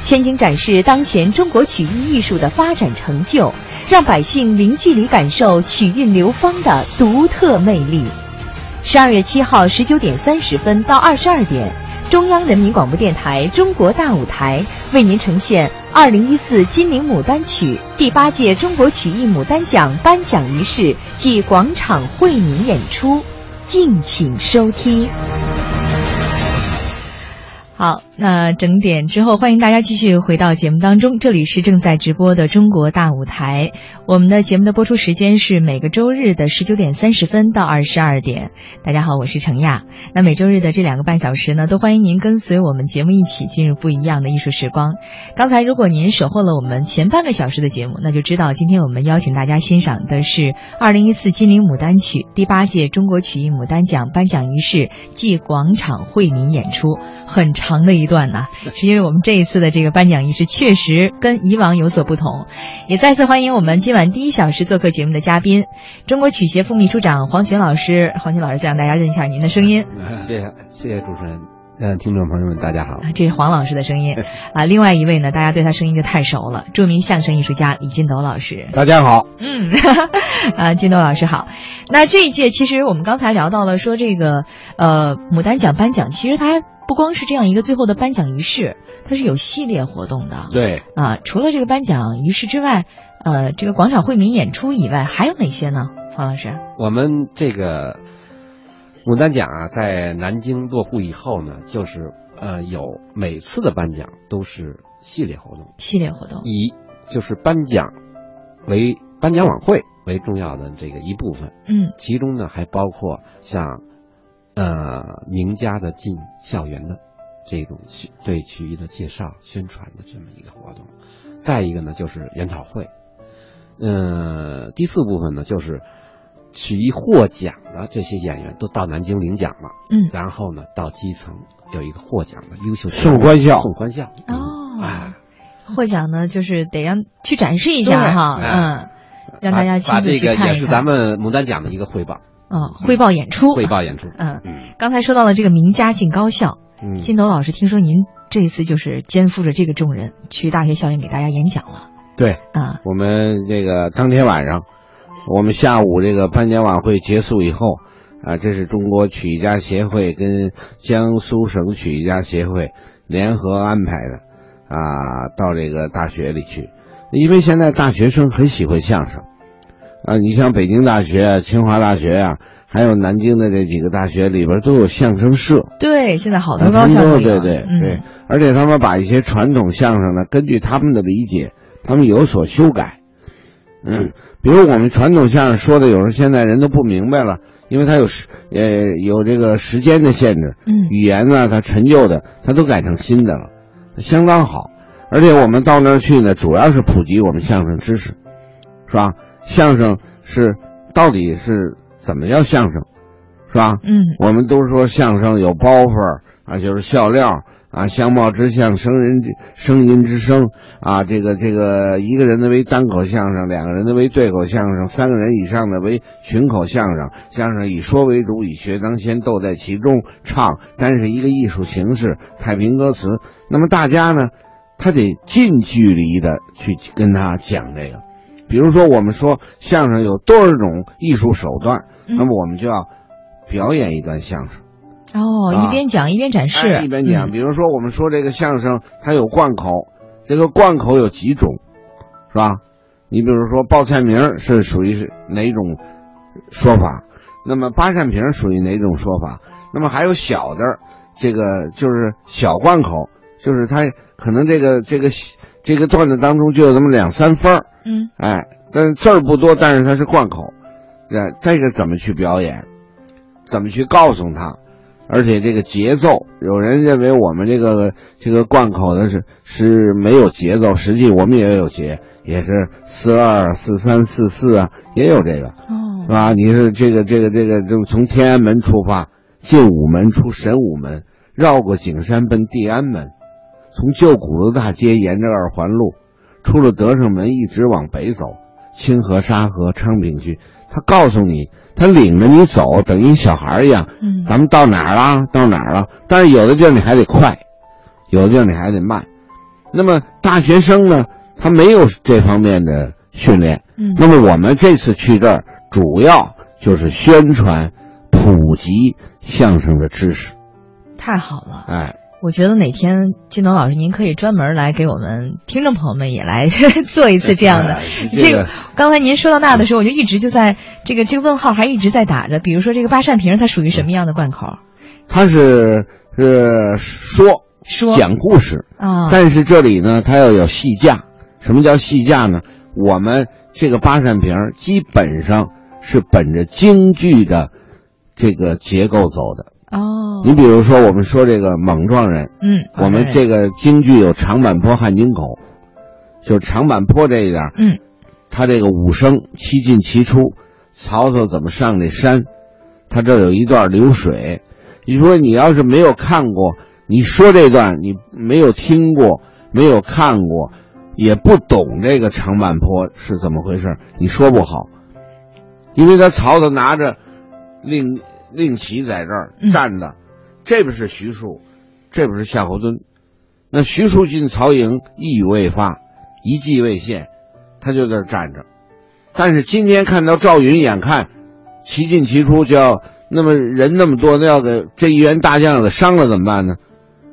全景展示当前中国曲艺艺术的发展成就，让百姓零距离感受曲韵流芳的独特魅力。十二月七号十九点三十分到二十二点，中央人民广播电台中国大舞台为您呈现二零一四金陵牡丹曲第八届中国曲艺牡丹奖颁奖仪式暨广场惠民演出，敬请收听。好，那整点之后，欢迎大家继续回到节目当中。这里是正在直播的中国大舞台。我们的节目的播出时间是每个周日的十九点三十分到二十二点。大家好，我是程亚。那每周日的这两个半小时呢，都欢迎您跟随我们节目一起进入不一样的艺术时光。刚才如果您守候了我们前半个小时的节目，那就知道今天我们邀请大家欣赏的是二零一四金陵牡丹曲第八届中国曲艺牡丹奖颁奖仪式暨广场惠民演出，很长。的一段呢，是因为我们这一次的这个颁奖仪式确实跟以往有所不同，也再次欢迎我们今晚第一小时做客节目的嘉宾，中国曲协副秘书长黄群老师。黄群老师再让大家认一下您的声音。谢谢谢谢主持人，嗯，听众朋友们大家好。这是黄老师的声音 啊，另外一位呢，大家对他声音就太熟了，著名相声艺术家李金斗老师。大家好，嗯，啊，金斗老师好。那这一届其实我们刚才聊到了说这个呃牡丹奖颁奖，其实它。不光是这样一个最后的颁奖仪式，它是有系列活动的。对啊，除了这个颁奖仪式之外，呃，这个广场惠民演出以外，还有哪些呢？黄老师，我们这个牡丹奖啊，在南京落户以后呢，就是呃，有每次的颁奖都是系列活动。系列活动以就是颁奖为颁奖晚会为重要的这个一部分。嗯，其中呢还包括像。呃，名家的进校园的这种曲对曲艺的介绍、宣传的这么一个活动，再一个呢就是研讨会，呃，第四部分呢就是曲艺获奖的这些演员都到南京领奖了，嗯，然后呢到基层有一个获奖的优秀送官校，送官校哦，哎，获奖呢就是得让去展示一下哈，嗯，让大家亲自去看一看，也是咱们牡丹奖的一个汇报。啊，汇报演出，汇报演出。嗯嗯，刚才说到了这个名家进高校，嗯，金斗老师，听说您这一次就是肩负着这个重任，去大学校园给大家演讲了。对，啊，我们这个当天晚上，我们下午这个颁奖晚会结束以后，啊，这是中国曲艺家协会跟江苏省曲艺家协会联合安排的，啊，到这个大学里去，因为现在大学生很喜欢相声。啊，你像北京大学、清华大学啊，还有南京的这几个大学里边都有相声社。对，现在好多高校都有。对对对，而且他们把一些传统相声呢，根据他们的理解，他们有所修改。嗯，比如我们传统相声说的，有时候现在人都不明白了，因为它有时呃有这个时间的限制。嗯，语言呢，它陈旧的，它都改成新的了，相当好。而且我们到那儿去呢，主要是普及我们相声知识，是吧？相声是到底是怎么叫相声，是吧？嗯，我们都说相声有包袱啊，就是笑料啊，相貌之相，声人声音之声啊，这个这个一个人的为单口相声，两个人的为对口相声，三个人以上的为群口相声。相声以说为主，以学当先，斗在其中，唱单是一个艺术形式，太平歌词。那么大家呢，他得近距离的去跟他讲这个。比如说，我们说相声有多少种艺术手段，那么我们就要表演一段相声。哦，一边讲一边展示，一边讲。比如说，我们说这个相声它有贯口，这个贯口有几种，是吧？你比如说报菜名是属于是哪种说法？那么八扇屏属于哪种说法？那么还有小的，这个就是小贯口，就是它可能这个这个这个段子当中就有这么两三分儿。嗯，哎，但是字儿不多，但是它是贯口，这这个怎么去表演？怎么去告诉他？而且这个节奏，有人认为我们这个这个贯口的是是没有节奏，实际我们也有节，也是四二四三四四啊，也有这个，哦，是吧？你是这个这个这个，就从天安门出发，进午门出神武门，绕过景山奔地安门，从旧鼓楼大街沿着二环路。出了德胜门，一直往北走，清河、沙河、昌平区。他告诉你，他领着你走，等于小孩一样。嗯，咱们到哪儿了？到哪儿了？但是有的地儿你还得快，有的地儿你还得慢。那么大学生呢，他没有这方面的训练。嗯，那么我们这次去这儿，主要就是宣传、普及相声的知识。太好了，哎。我觉得哪天金东老师，您可以专门来给我们听众朋友们也来 做一次这样的。这个刚才您说到那的时候，我就一直就在这个这个问号还一直在打着。比如说这个八扇屏，它属于什么样的贯口？它是是说说讲故事。啊，但是这里呢，它要有戏架。什么叫戏架呢？我们这个八扇屏基本上是本着京剧的这个结构走的。哦，你比如说，我们说这个莽撞人，嗯，我们这个京剧有长坂坡汉津口，就是长坂坡这一点儿，嗯，他这个武生七进七出，曹操怎么上这山，他这有一段流水。你说你要是没有看过，你说这段你没有听过，没有看过，也不懂这个长坂坡是怎么回事，你说不好。因为他曹操拿着令令旗在这儿嗯站的，这边是徐庶，这边是夏侯惇。那徐庶进曹营，一语未发，一计未现，他就在这儿站着。但是今天看到赵云，眼看齐进齐出，就要那么人那么多，那要给这一员大将给伤了怎么办呢？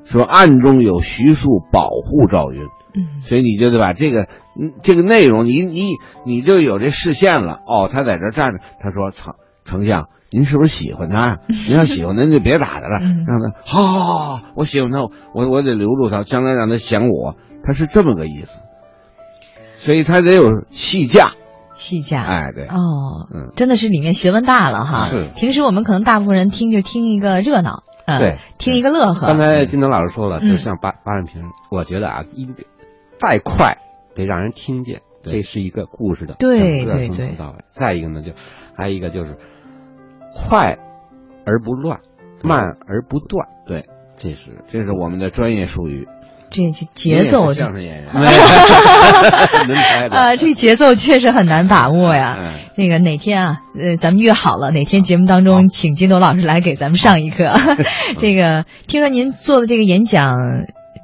说暗中有徐庶保护赵云，嗯所以你就得把这个嗯这个内容，你你你就有这视线了。哦，他在这站着，他说：“丞丞相，您是不是喜欢他呀？您要喜欢他，您就别打他了，嗯让他好好好好，我喜欢他，我我得留住他，将来让他想我。”他是这么个意思，所以他得有戏价。戏价，哎，对，哦，嗯真的是里面学问大了哈。是平时我们可能大部分人听就听一个热闹，嗯，对，听一个乐呵。刚才金东老师说了，嗯就像八八人平，我觉得啊，一个再快得让人听见，对这是一个故事的对从头到尾。再一个呢，就还有一个就是快而不乱，慢而不断，对，这是这是我们的专业术语。这这节奏相声演员，啊，这节奏确实很难把握呀。嗯那个哪天啊，呃，咱们约好了，哪天节目当中请金斗老师来给咱们上一课。这个听说您做的这个演讲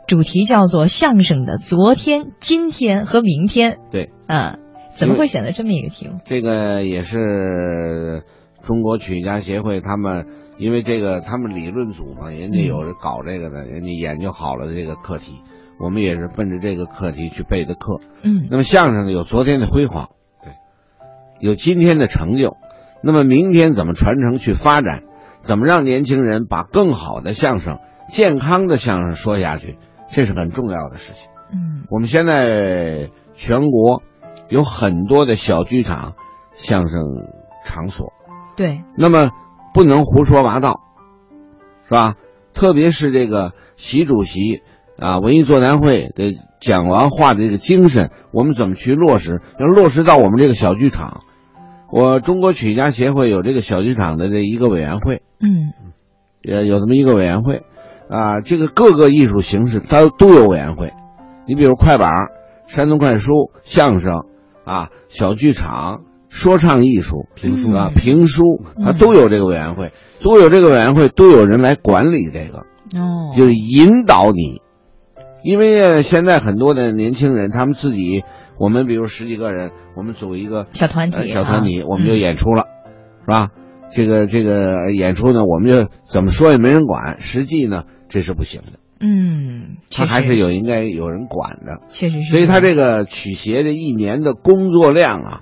主题叫做相声的昨天、今天和明天。对，嗯，怎么会选择这么一个题目？这个也是中国曲艺家协会他们，因为这个他们理论组嘛，人家有搞这个的，人家研究好了的这个课题，我们也是奔着这个课题去备的课。嗯那么相声呢，有昨天的辉煌，对，有今天的成就，那么明天怎么传承去发展？怎么让年轻人把更好的相声、健康的相声说下去？这是很重要的事情。嗯我们现在全国有很多的小剧场、相声场所，对，那么不能胡说八道，是吧？特别是这个习主席啊文艺座谈会的讲完话的这个精神，我们怎么去落实？要落实到我们这个小剧场。我中国曲艺家协会有这个小剧场的这一个委员会，嗯呃，有这么一个委员会，啊，这个各个艺术形式它都有委员会。你比如快板、山东快书、相声啊、小剧场、说唱艺术、评书。啊嗯、评书，它嗯都有这个委员会，都有这个委员会，都有人来管理这个，哦，就是引导你。因为呃现在很多的年轻人，他们自己，我们比如十几个人，我们组一个小团体啊。呃小团体，我们就嗯演出了，是吧？这个这个演出呢，我们就怎么说也没人管，实际呢这是不行的，嗯，他还是有应该有人管的。确实是，所以他这个曲协这一年的工作量啊，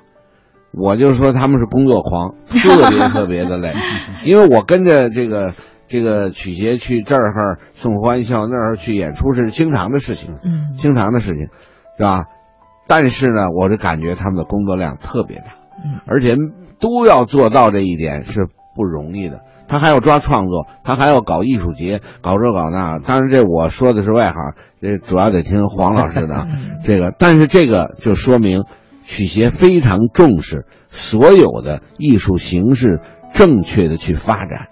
我就说他们是工作狂，特别 特别的累，因为我跟着这个这个曲协去这儿送欢笑，那儿去演出是经常的事情，嗯经常的事情，是吧？但是呢，我就感觉他们的工作量特别大，嗯而且都要做到这一点是不容易的。他还要抓创作，他还要搞艺术节，搞这搞那。当然，这我说的是外行，这主要得听黄老师的 这个，但是这个就说明曲协非常重视所有的艺术形式正确的去发展，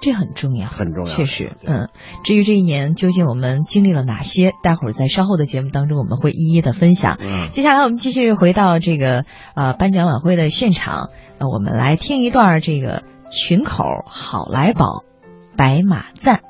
这很重要，很重要。确实，嗯。至于这一年究竟我们经历了哪些，待会儿在稍后的节目当中我们会一一的分享。嗯，接下来我们继续回到这个呃颁奖晚会的现场，呃，我们来听一段这个群口好来宝白马赞。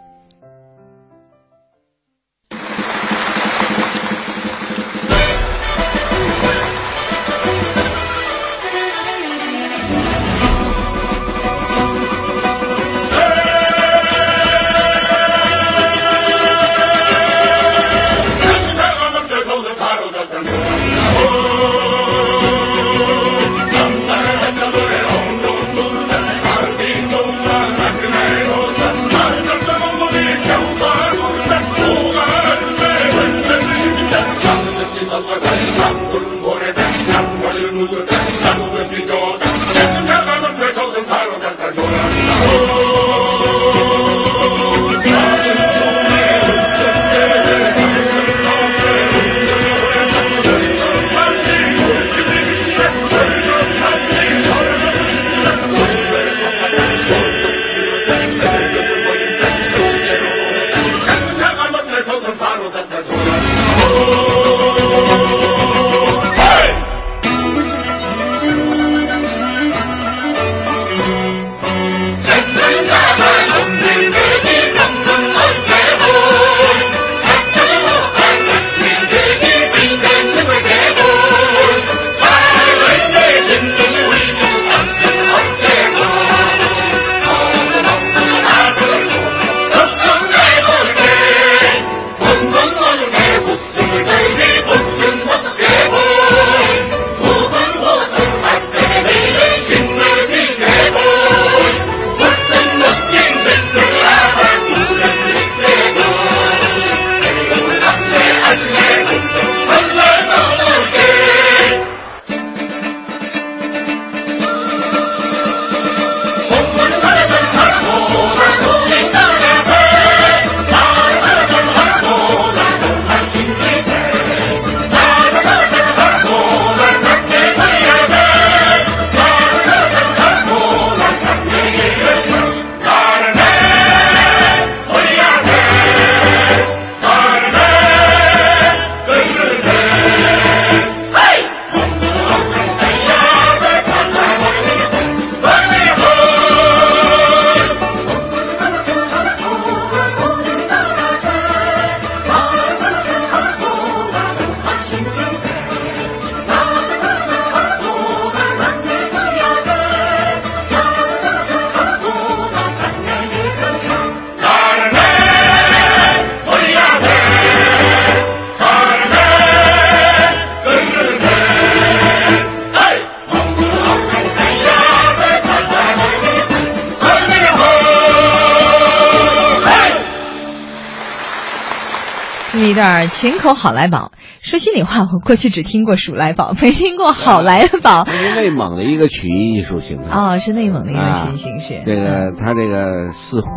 这是一段群口好来宝。说心里话，我 过去只听过鼠来宝，没听过好来宝。这是内蒙的一个曲艺艺术形式。哦，是内蒙的一个曲艺形式。这个他这个似乎，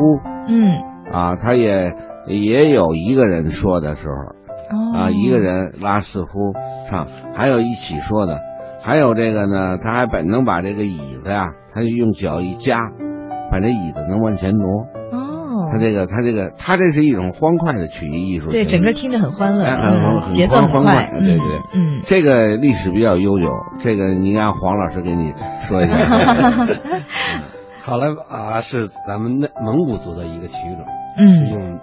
嗯，啊，他也也有一个人说的时候，哦，啊，一个人拉似乎唱，还有一起说的，还有这个呢，他还本能把这个椅子呀，他就用脚一夹，把这椅子能往前挪。哦，他这个他这个他这是一种欢快的曲艺艺术，对，整个听着很欢乐，哎，很嗯很节奏很欢快，对对对，嗯，这个历史比较悠久，这个你让黄老师给你说一下。好来啊，是咱们内蒙古族的一个曲种，嗯是用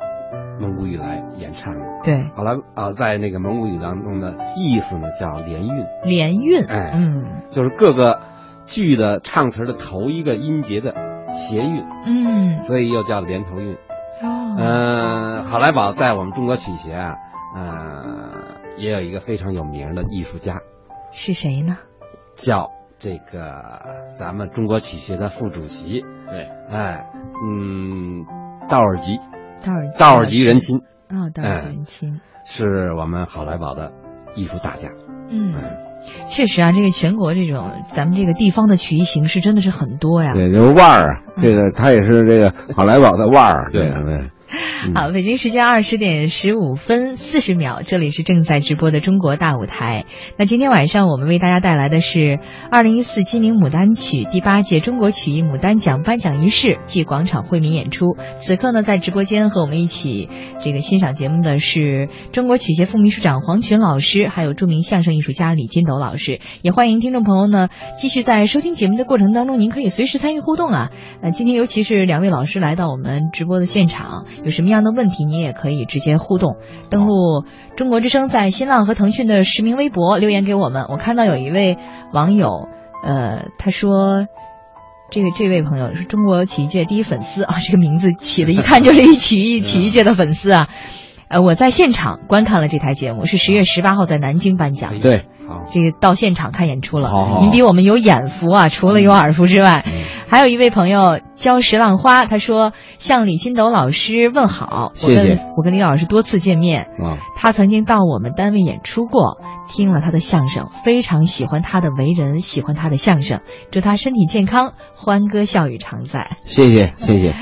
蒙古语来演唱的。对，好来啊，在那个蒙古语当中的意思呢叫连韵，连韵，哎嗯就是各个句的唱词的头一个音节的谐韵，嗯，所以又叫连头韵。哦，嗯，好来宝在我们中国曲协啊，呃，也有一个非常有名的艺术家，是谁呢？叫这个咱们中国曲协的副主席，对，哎，嗯，道尔吉，道尔吉。道尔吉仁亲啊，道尔吉仁亲，是我们好来宝的艺术大家。嗯，确实啊，这个全国这种咱们这个地方的曲艺形式真的是很多呀。对，就是腕儿啊，这个他也是这个好莱坞的腕儿，对对对。好，北京时间二十点十五分四十秒，这里是正在直播的中国大舞台。那今天晚上我们为大家带来的是二零一四金陵牡丹曲第八届中国曲艺牡丹奖颁奖仪式暨广场惠民演出。此刻呢，在直播间和我们一起这个欣赏节目的是中国曲协副秘书长黄群老师，还有著名相声艺术家李金斗老师。也欢迎听众朋友呢继续在收听节目的过程当中，您可以随时参与互动啊。那，今天尤其是两位老师来到我们直播的现场，有什么样的问题，你也可以直接互动。登录中国之声在新浪和腾讯的实名微博留言给我们。我看到有一位网友，呃，他说。这个这位朋友是中国曲艺界第一粉丝啊，这个名字起的一看就是一曲艺曲艺界的粉丝啊。呃，我在现场观看了这台节目，是十月十八号在南京颁奖。对，好，这个到现场看演出了。好好好您比我们有眼福啊，除了有耳福之外，还有一位朋友教石浪花，他说向李金斗老师问好。谢谢我跟我跟李老师多次见面，啊，他曾经到我们单位演出过，听了他的相声，非常喜欢他的为人，喜欢他的相声，祝他身体健康，欢歌笑语常在。谢谢 谢谢。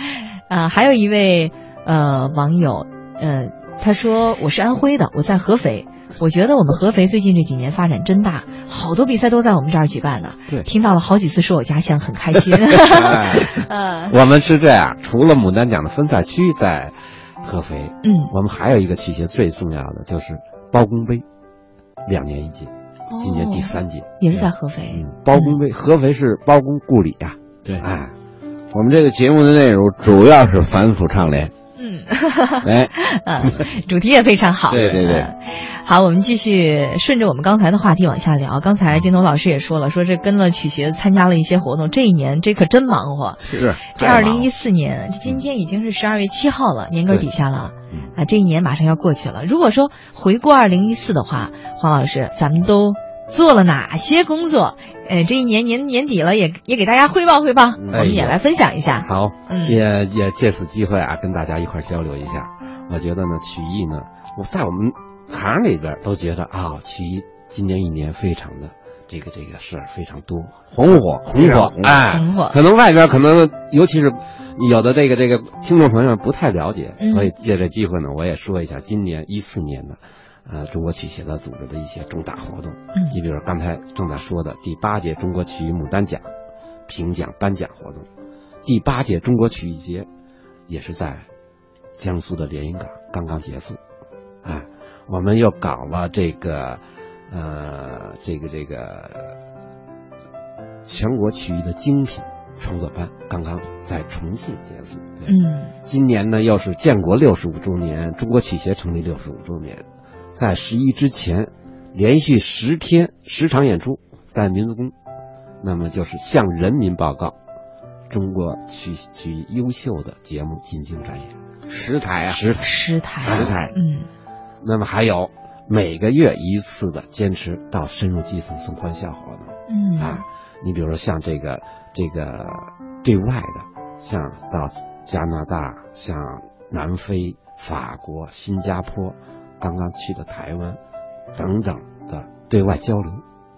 啊，还有一位呃网友，呃，他说我是安徽的，我在合肥。我觉得我们合肥最近这几年发展真大，好多比赛都在我们这儿举办呢。对听到了好几次说我家乡，很开心。哎嗯我们是这样，除了牡丹奖的分赛区在合肥。嗯，我们还有一个曲协最重要的就是包公杯，两年一届，今年第三届，也是在合肥。嗯，包公杯，合肥是包公故里呀、对，哎，我们这个节目的内容主要是反腐倡廉。嗯，哎，嗯，主题也非常好。对对对嗯好，我们继续顺着我们刚才的话题往下聊。刚才金东老师也说了，说这跟了曲协参加了一些活动，这一年这可真忙活。是这二零一四年，今天已经是十二月七号了，年根底下了嗯啊，这一年马上要过去了。如果说回顾二零一四的话，黄老师，咱们都做了哪些工作？呃，这一年年年底了，也也给大家汇报汇报，我们也来分享一下。好，嗯也也借此机会啊，跟大家一块儿交流一下。我觉得呢，曲艺呢，我在我们行里边都觉得啊，曲艺今年一年非常的这个这个事儿非常多，红火，红火哎，红火可能外边可能尤其是有的这个这个听众朋友们不太了解，嗯所以借这机会呢，我也说一下今年一四年的，呃，中国曲协的组织的一些重大活动。嗯你比如刚才正在说的第八届中国曲艺牡丹奖评奖颁奖活动，第八届中国曲艺节也是在江苏的连云港刚刚结束，哎，我们又搞了这个呃这个这个全国曲艺的精品创作班，刚刚在重庆结束。嗯今年呢，又是建国六十五周年，中国曲协成立六十五周年，在十一之前，连续十天十场演出在民族宫，那么就是向人民报告中国取取优秀的节目进京展演，十台啊，十台。十台，十台嗯那么还有每个月一次的坚持到深入基层送欢笑活动。嗯啊，你比如说像这个这个对外的，像到加拿大、像南非、法国、新加坡，刚刚去的台湾等等的对外交流、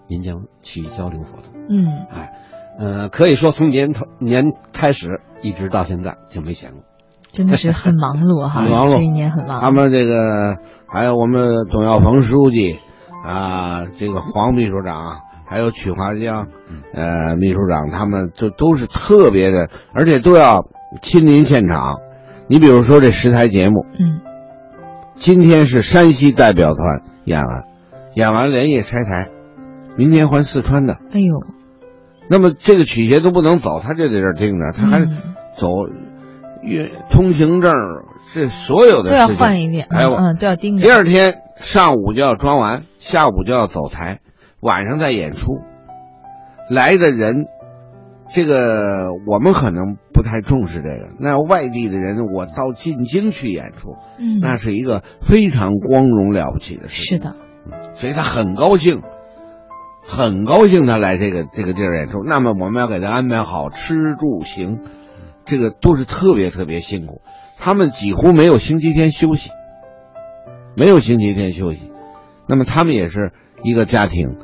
民间曲艺交流活动。嗯哎，呃，可以说从年头年开始一直到现在就没闲过。真的是很忙碌哈，很 忙碌这一年很忙碌。他们这个还有我们董耀鹏书记啊，这个黄秘书长，还有曲华江呃秘书长，他们就都是特别的，而且都要亲临现场。你比如说这十台节目，嗯今天是山西代表团演完，演完连夜拆台，明天还四川的。哎呦，那么这个曲协都不能走，他就在这儿盯着，他还嗯走越通行证，这所有的事情换一遍，哎呦嗯，都要盯着。第二天上午就要装完，下午就要走台，晚上再演出。来的人，这个我们可能不太重视这个。那外地的人，我到进京去演出，嗯，那是一个非常光荣了不起的事情。是的，所以他很高兴，很高兴他来这个这个地儿演出。那么我们要给他安排好吃住行，这个都是特别特别辛苦。他们几乎没有星期天休息，没有星期天休息。那么他们也是一个家庭，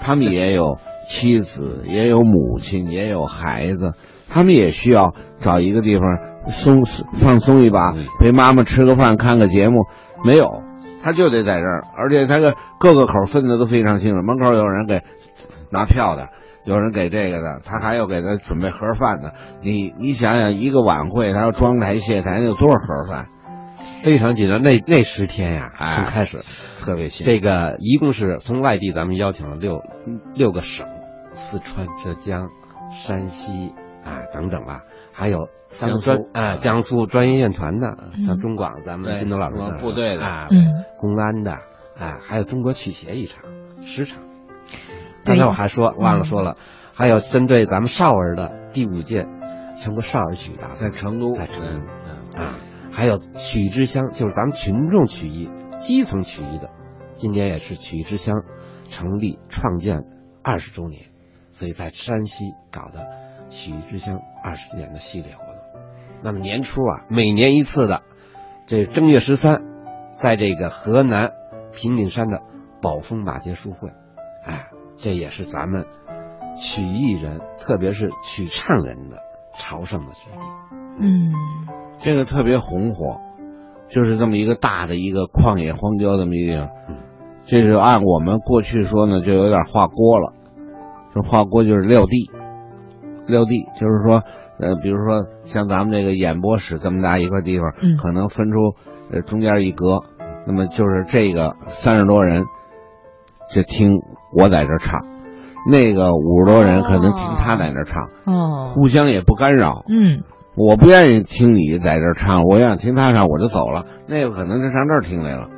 他们也有妻子，也有母亲，也有孩子，他们也需要找一个地方松放松一把，陪妈妈吃个饭，看个节目。没有，他就得在这儿，而且他个各个口分的都非常清楚。门口有人给拿票的，有人给这个的，他还要给他准备盒饭的。你你想想，一个晚会他要装台卸台，那有多少盒饭？非常紧张，那那十天呀，哎从开始，特别辛苦。这个一共是从外地咱们邀请了六六个省，四川、浙江、山西啊等等吧，还有三个专江苏啊江苏专业院团的，嗯。像中广咱们金东老师的我们部队的。啊，嗯。公安的啊，还有中国曲协一场十场。刚才我还说忘了说了，还有针对咱们少儿的第五届全国少儿曲艺大赛在成都，在成都嗯啊，还有曲艺之乡，就是咱们群众曲艺、基层曲艺的，今年也是曲艺之乡成立创建二十周年，所以在山西搞的曲艺之乡二十年的系列活动。那么年初啊，每年一次的，这正月十三，在这个河南平顶山的宝丰马街书会，哎，这也是咱们曲艺人，特别是曲唱人的朝圣的之地。嗯这个特别红火，就是这么一个大的一个旷野荒郊这么一地方。这是按我们过去说呢，就有点画锅了。这画锅就是撂地，撂地，就是说，呃，比如说像咱们这个演播室这么大一块地方，嗯可能分出呃中间一格，那么就是这个三十多人就听我在这儿唱，那个五十多人可能听他在那儿唱，哦，互相也不干扰。嗯我不愿意听你在这儿唱，我愿意听他唱，我就走了。那个可能是上这儿听来了，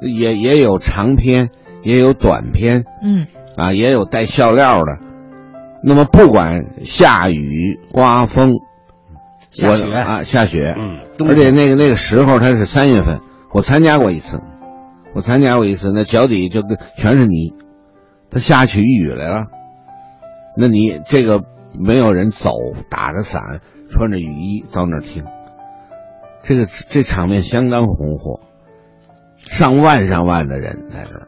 也也有长篇，也有短篇嗯啊，也有带笑料的。那么不管下雨刮风，我下雪啊下雪，嗯，而且那个那个时候它是三月份，我参加过一次，我参加过一次，那脚底就跟全是泥，它下起雨来了，那你这个没有人走，打着伞，穿着雨衣到那儿听，这个这场面相当红火，上万上万的人在这儿，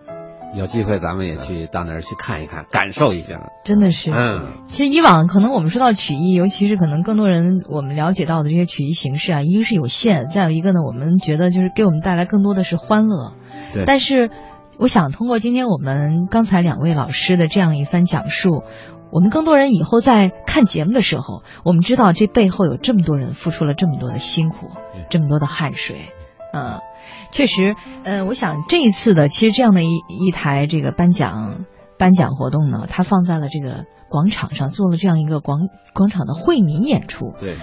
有机会咱们也去到那儿去看一看，感受一下。真的是。嗯，其实以往可能我们说到曲艺，尤其是可能更多人我们了解到的这些曲艺形式啊，一个是有限，再有一个呢，我们觉得就是给我们带来更多的是欢乐。对但是，我想通过今天我们刚才两位老师的这样一番讲述，我们更多人以后在看节目的时候，我们知道这背后有这么多人付出了这么多的辛苦，这么多的汗水，嗯。确实，呃，我想这一次的其实这样的一一台这个颁奖颁奖活动呢，它放在了这个广场上，做了这样一个广广场的惠民演出，对，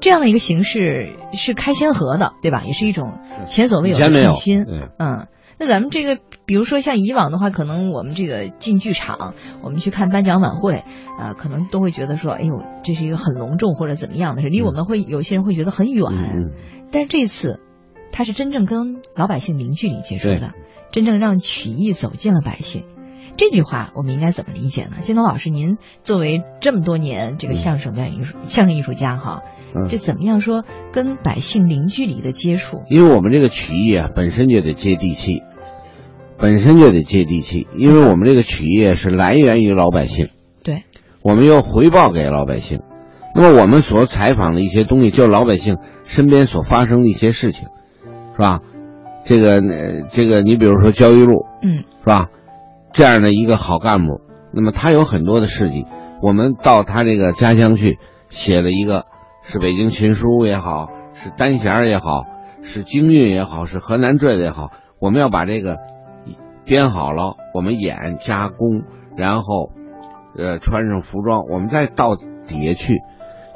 这样的一个形式是开先河的，对吧？也是一种前所未有的创新。对嗯，那咱们这个，比如说像以往的话，可能我们这个进剧场，我们去看颁奖晚会，呃，可能都会觉得说，哎呦，这是一个很隆重或者怎么样的事，离我们会有些人会觉得很远。嗯但是这次，他是真正跟老百姓零距离接触的，真正让曲艺走进了百姓。这句话我们应该怎么理解呢？金东老师，您作为这么多年这个相声表演艺术、相声艺术家哈，嗯这怎么样说跟百姓零距离的接触？因为我们这个曲艺啊，本身就得接地气，本身就得接地气，因为我们这个曲艺是来源于老百姓，对，我们要回报给老百姓。那么我们所采访的一些东西，就是老百姓身边所发生的一些事情，是吧？这个呃，这个你比如说焦裕禄，嗯，是吧？这样的一个好干部，那么他有很多的事迹。我们到他这个家乡去，写了一个是北京群书也好，是单弦也好，是京韵也好，是河南坠子也好，我们要把这个编好了，我们演加工，然后呃穿上服装，我们再到底下去。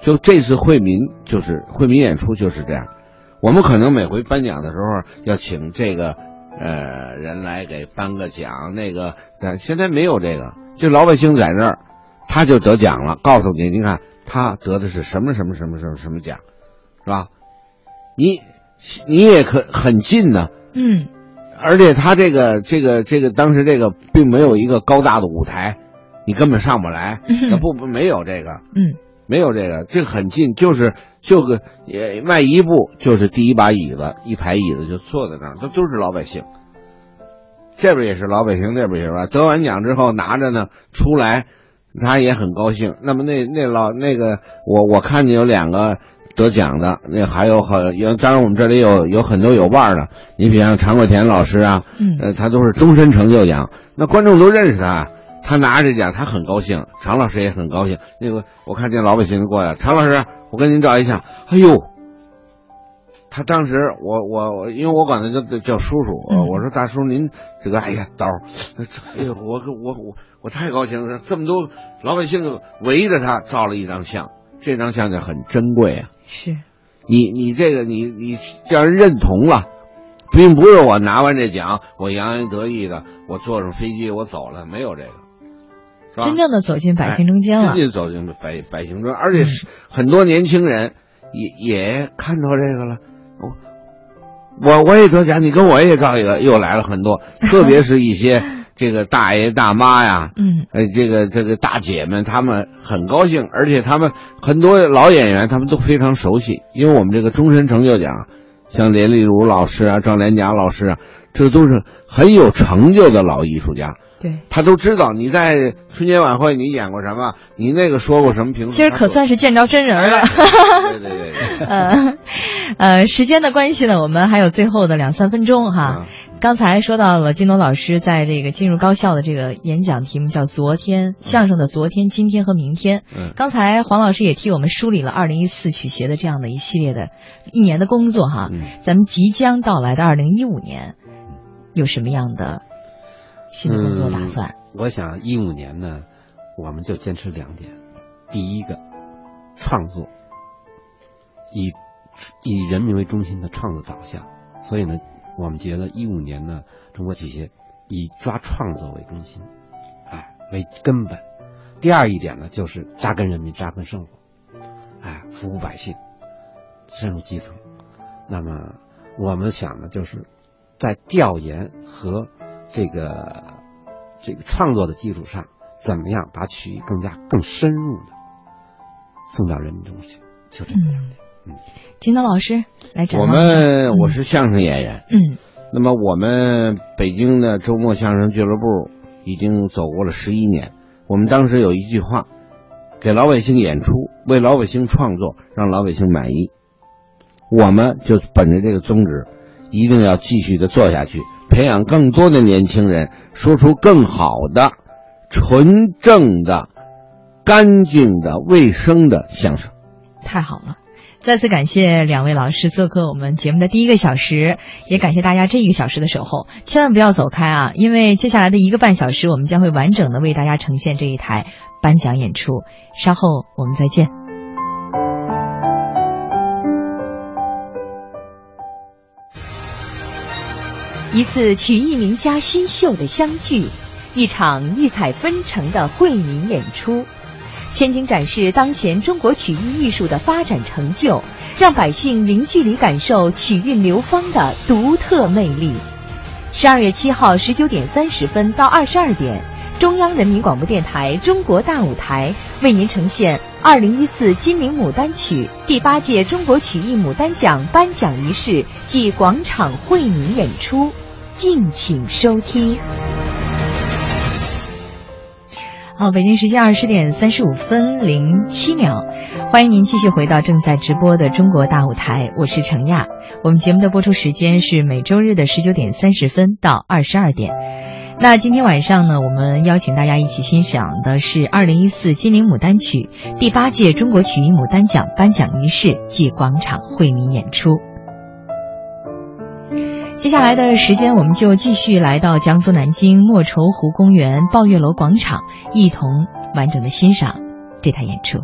就这次惠民就是惠民演出就是这样，我们可能每回颁奖的时候要请这个呃人来给颁个奖，那个但现在没有这个，就老百姓在那儿，他就得奖了，告诉你，你看他得的是什么什么什么什么什么奖，是吧？你你也可很近呢，嗯，而且他这个这个这个当时这个并没有一个高大的舞台，你根本上不来，那不不没有这个，嗯，没有这个，这个很近，就是就个也迈一步就是第一把椅子，一排椅子就坐在那儿，这都是老百姓。这边也是老百姓，那边也是吧。得完奖之后拿着呢出来，他也很高兴。那么那那老那个我我看见有两个得奖的，那还有很有，当然我们这里有有很多有腕儿的，你比方常国田老师啊，嗯呃，他都是终身成就奖，那观众都认识他。他拿着这奖，他很高兴，常老师也很高兴。那个我看见老百姓过来，常老师，我跟您照一相。哎呦，他当时我我我，因为我管他叫叫叔叔，嗯我说大叔您这个哎呀刀，哎呦我我我我太高兴了，这么多老百姓围着他照了一张相，这张相就很珍贵啊。是，你你这个你你让人认同了，并不是我拿完这奖我洋洋得意的，我坐上飞机我走了，没有这个，是吧？真正的走进百姓中间了。真正走进百百姓中，而且是很多年轻人也也看到这个了。我我我也得奖，你跟我也照一个，又来了很多，特别是一些这个大爷大妈呀，嗯，呃，这个这个大姐们，他们很高兴，而且他们很多老演员，他们都非常熟悉，因为我们这个终身成就奖，像连丽如老师啊、赵连甲老师啊，这都是很有成就的老艺术家。对，他都知道你在春节晚会你演过什么，你那个说过什么评论。其实可算是见着真人了。对对对对。呃，呃，时间的关系呢，我们还有最后的两三分钟哈。刚才说到了金东老师在这个进入高校的这个演讲题目叫“昨天相声的昨天、今天和明天”。嗯。刚才黄老师也替我们梳理了二零一四曲协的这样的一系列的一年的工作哈。嗯。咱们即将到来的二零一五年，有什么样的新的工作打算？我想一五年呢，我们就坚持两点：第一个，创作，以以人民为中心的创作导向。所以呢。我们觉得一五年呢，中国曲协以抓创作为中心，哎为根本。第二一点呢，就是扎根人民、扎根生活，哎服务百姓，深入基层。那么我们想呢，就是在调研和这个这个创作的基础上，怎么样把曲艺更加更深入的送到人民中去？就这样的。嗯，金涛老师来讲。我们我是相声演员。嗯。那么我们北京的周末相声俱乐部已经走过了十一年。我们当时有一句话：给老百姓演出，为老百姓创作，让老百姓满意。我们就本着这个宗旨，一定要继续的做下去，培养更多的年轻人，说出更好的、纯正的、干净的、卫生的相声。太好了。再次感谢两位老师做客我们节目的第一个小时，也感谢大家这一个小时的守候。千万不要走开啊，因为接下来的一个半小时，我们将会完整的为大家呈现这一台颁奖演出。稍后我们再见。一次曲艺名家新秀的相聚，一场异彩纷呈的惠民演出。全景展示当前中国曲艺艺术的发展成就，让百姓零距离感受曲韵流芳的独特魅力。十二月七号十九点三十分到二十二点，中央人民广播电台《中国大舞台》为您呈现二零一四金陵牡丹曲第八届中国曲艺牡丹奖颁奖仪式暨广场惠民演出，敬请收听。好，北京时间二十点三十五分零七秒，欢迎您继续回到正在直播的中国大舞台，我是程亚。我们节目的播出时间是每周日的十九点三十分到二十二点。那今天晚上呢，我们邀请大家一起欣赏的是二零一四金陵牡丹曲第八届中国曲艺牡丹奖颁奖仪式暨广场惠民演出。接下来的时间，我们就继续来到江苏南京莫愁湖公园抱月楼广场，一同完整的欣赏这台演出。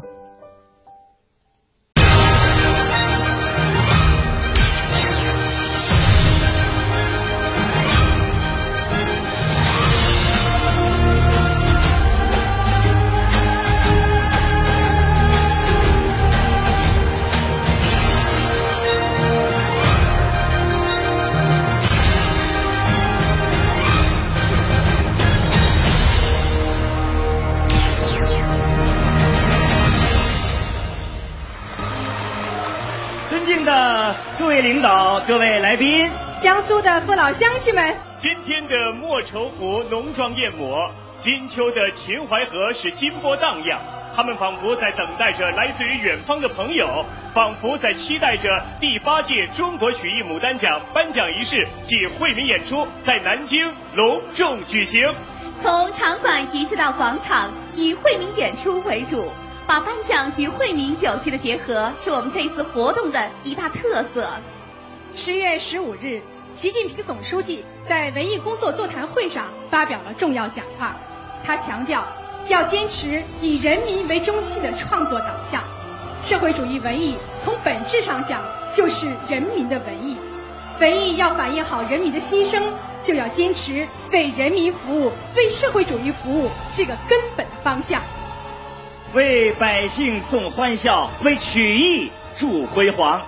各位来宾、江苏的父老乡亲们，今天的莫愁湖浓妆艳抹，金秋的秦淮河是金波荡漾，他们仿佛在等待着来自于远方的朋友，仿佛在期待着第八届中国曲艺牡丹奖颁奖仪式暨惠民演出在南京隆重举行。从场馆移至到广场，以惠民演出为主。把颁奖与惠民有机的结合，是我们这一次活动的一大特色。十月十五日，习近平总书记在文艺工作座谈会上发表了重要讲话。他强调，要坚持以人民为中心的创作导向。社会主义文艺从本质上讲就是人民的文艺，文艺要反映好人民的心声，就要坚持为人民服务、为社会主义服务这个根本的方向。为百姓送欢笑，为曲艺助辉煌，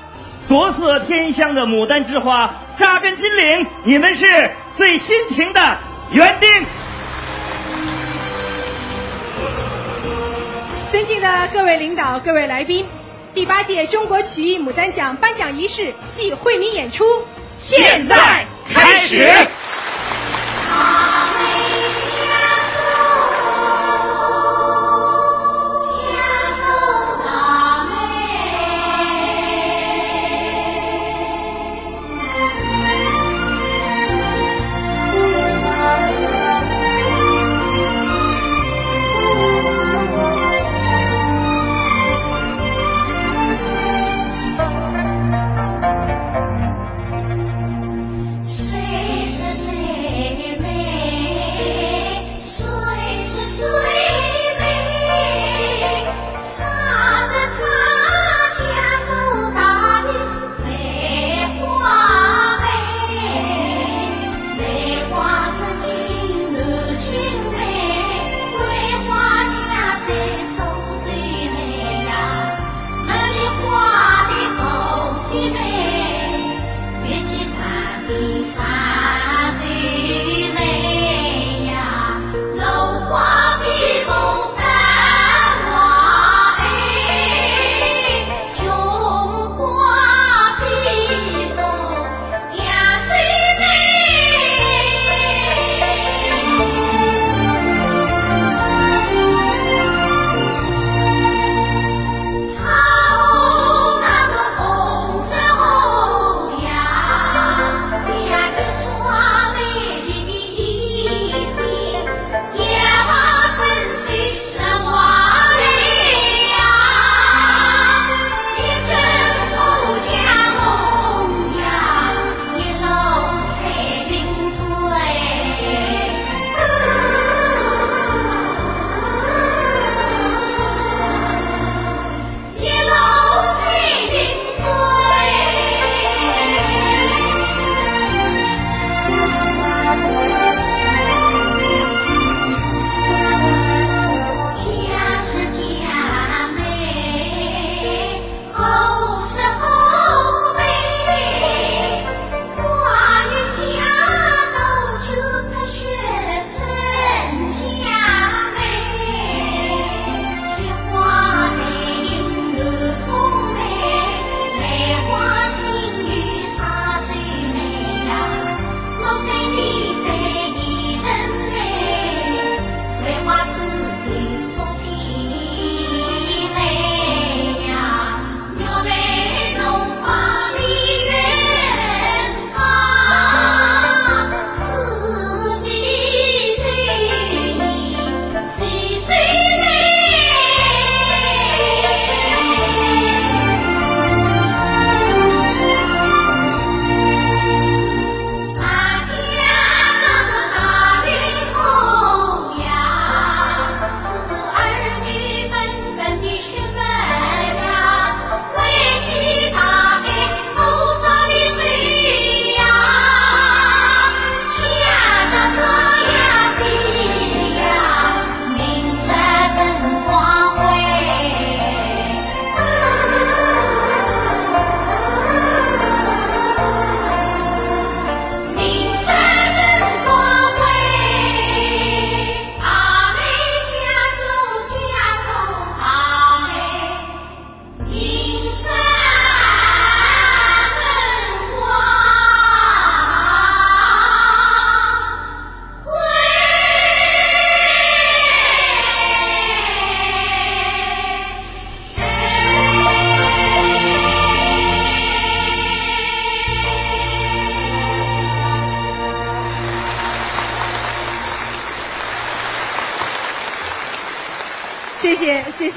国色天香的牡丹之花扎根金陵，你们是最辛勤的园丁。尊敬的各位领导、各位来宾，第八届中国曲艺牡丹奖颁奖仪式暨惠民演出现在开始。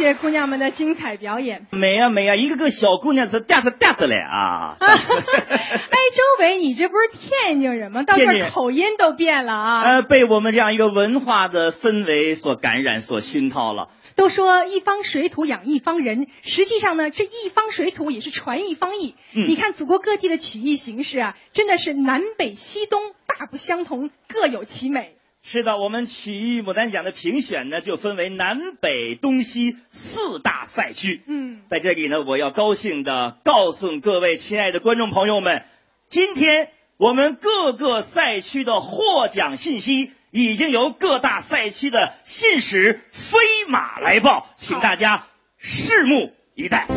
谢姑娘们的精彩表演。美呀美呀，一个个小姑娘是嗲着嗲着嘞啊！哎，周伟，你这不是天津人吗？到这口音都变了啊！呃，被我们这样一个文化的氛围所感染、所熏陶了。都说一方水土养一方人，实际上呢，这一方水土也是传一方艺。嗯你看，祖国各地的曲艺形式啊，真的是南北西东大不相同，各有其美。是的，我们曲艺牡丹奖的评选呢，就分为南北东西四大赛区。嗯，在这里呢，我要高兴的告诉各位亲爱的观众朋友们，今天我们各个赛区的获奖信息已经由各大赛区的信使飞马来报，请大家拭目以待。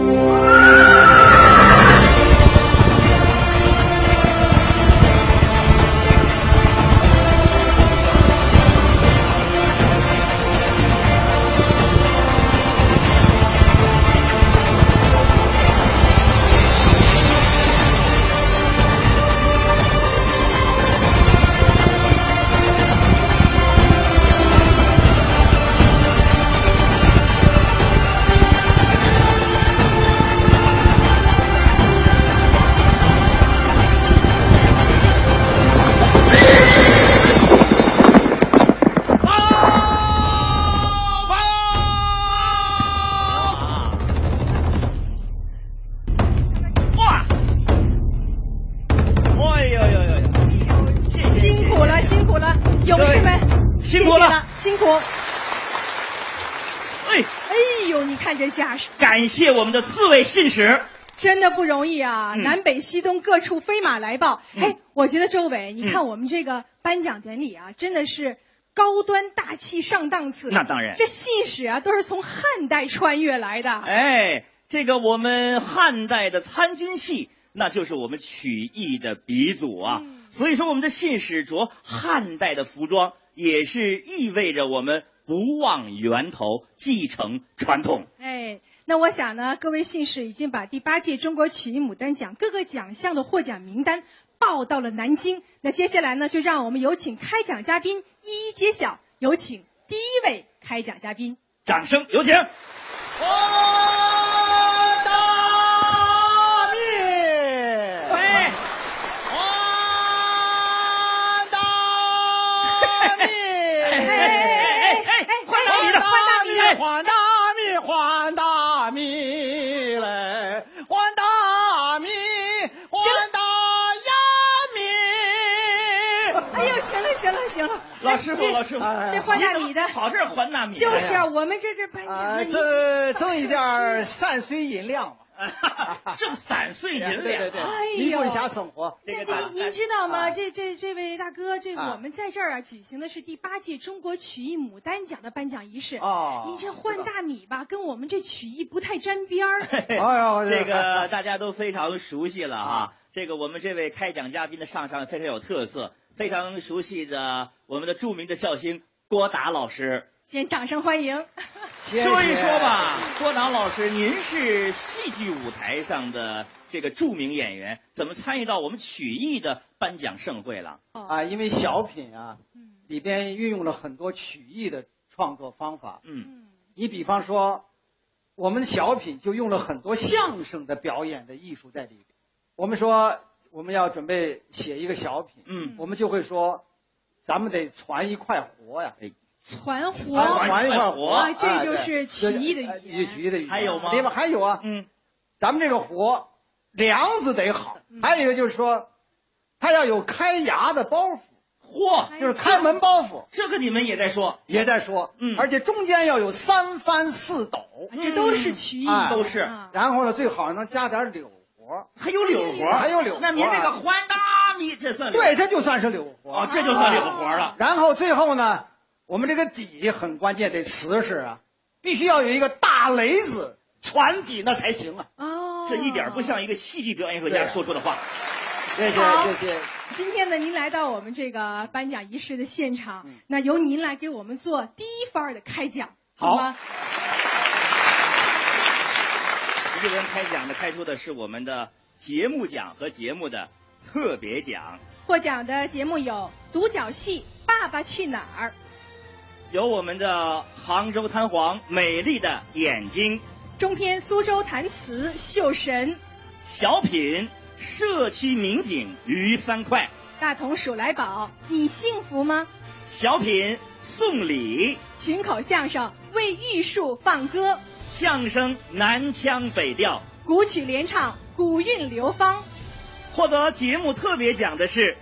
感谢我们的四位信使。真的不容易啊！嗯南北西东各处飞马来报。嗯哎，我觉得周伟，你看我们这个颁奖典礼啊，真的是高端大气上档次。那当然这信使啊，都是从汉代穿越来的。哎，这个我们汉代的参军戏，那就是我们曲艺的鼻祖啊。所以说，我们的信使着汉代的服装，也是意味着我们不忘源头，继承传统。哎，那我想呢，各位信使已经把第八届中国曲艺牡丹奖各个奖项的获奖名单报到了南京。那接下来呢，就让我们有请开奖嘉宾一一揭晓。有请第一位开奖嘉宾。掌声有请。哎，老师傅，老师傅，这换大米的跑这儿还大米，就是啊，我们这这颁奖这赠一点儿散水银两吧。挣散碎银两，对对对哎，呦弥补一下生活。这个您您知道吗？啊这这这位大哥，这我们在这儿啊举行的是第八届中国曲艺牡丹奖的颁奖仪式。哦您这换大米吧，跟我们这曲艺不太沾边儿。哎呦，这个 大家都非常熟悉了啊。这个我们这位开奖嘉宾的上上非常有特色，非常熟悉的我们的著名的笑星郭达老师。先掌声欢迎。谢谢说一说吧，郭达老师，您是戏剧舞台上的这个著名演员，怎么参与到我们曲艺的颁奖盛会了？啊，因为小品啊，嗯里边运用了很多曲艺的创作方法。嗯你比方说，我们小品就用了很多相声的表演的艺术在里边。我们说我们要准备写一个小品，嗯。我们就会说，咱们得传一块活呀，传活，啊传一块活，啊，这哎就是曲艺的语言。曲艺的语言。还有吗？对吧？还有啊，嗯，咱们这个活梁子得好，还有一个就是说，它要有开牙的包袱，嚯，就是开门包袱，这个你们也在说，也在说，嗯。而且中间要有三翻四抖，这都是曲艺，哎都是。啊。然后呢，最好能加点柳活，还有柳活，还有柳活那您这个还大米，这算对，这就算是柳活啊，这就算柳活了。然后最后呢，我们这个底很关键，得瓷实啊，必须要有一个大雷子传底那才行啊。哦，这一点不像一个戏剧表演艺术家说出的话。谢谢谢谢。今天呢，您来到我们这个颁奖仪式的现场，嗯那由您来给我们做第一番的开讲，好吗？一轮开奖的开出的是我们的节目奖和节目的特别奖。获奖的节目有独角戏《爸爸去哪儿》，有我们的杭州弹簧美丽的眼睛，中篇苏州弹词秀神，小品社区民警于三块，大同鼠来宝，你幸福吗？小品送礼，群口相声为玉树放歌，相声南腔北调，古曲联唱古韵流芳。获得节目特别奖的是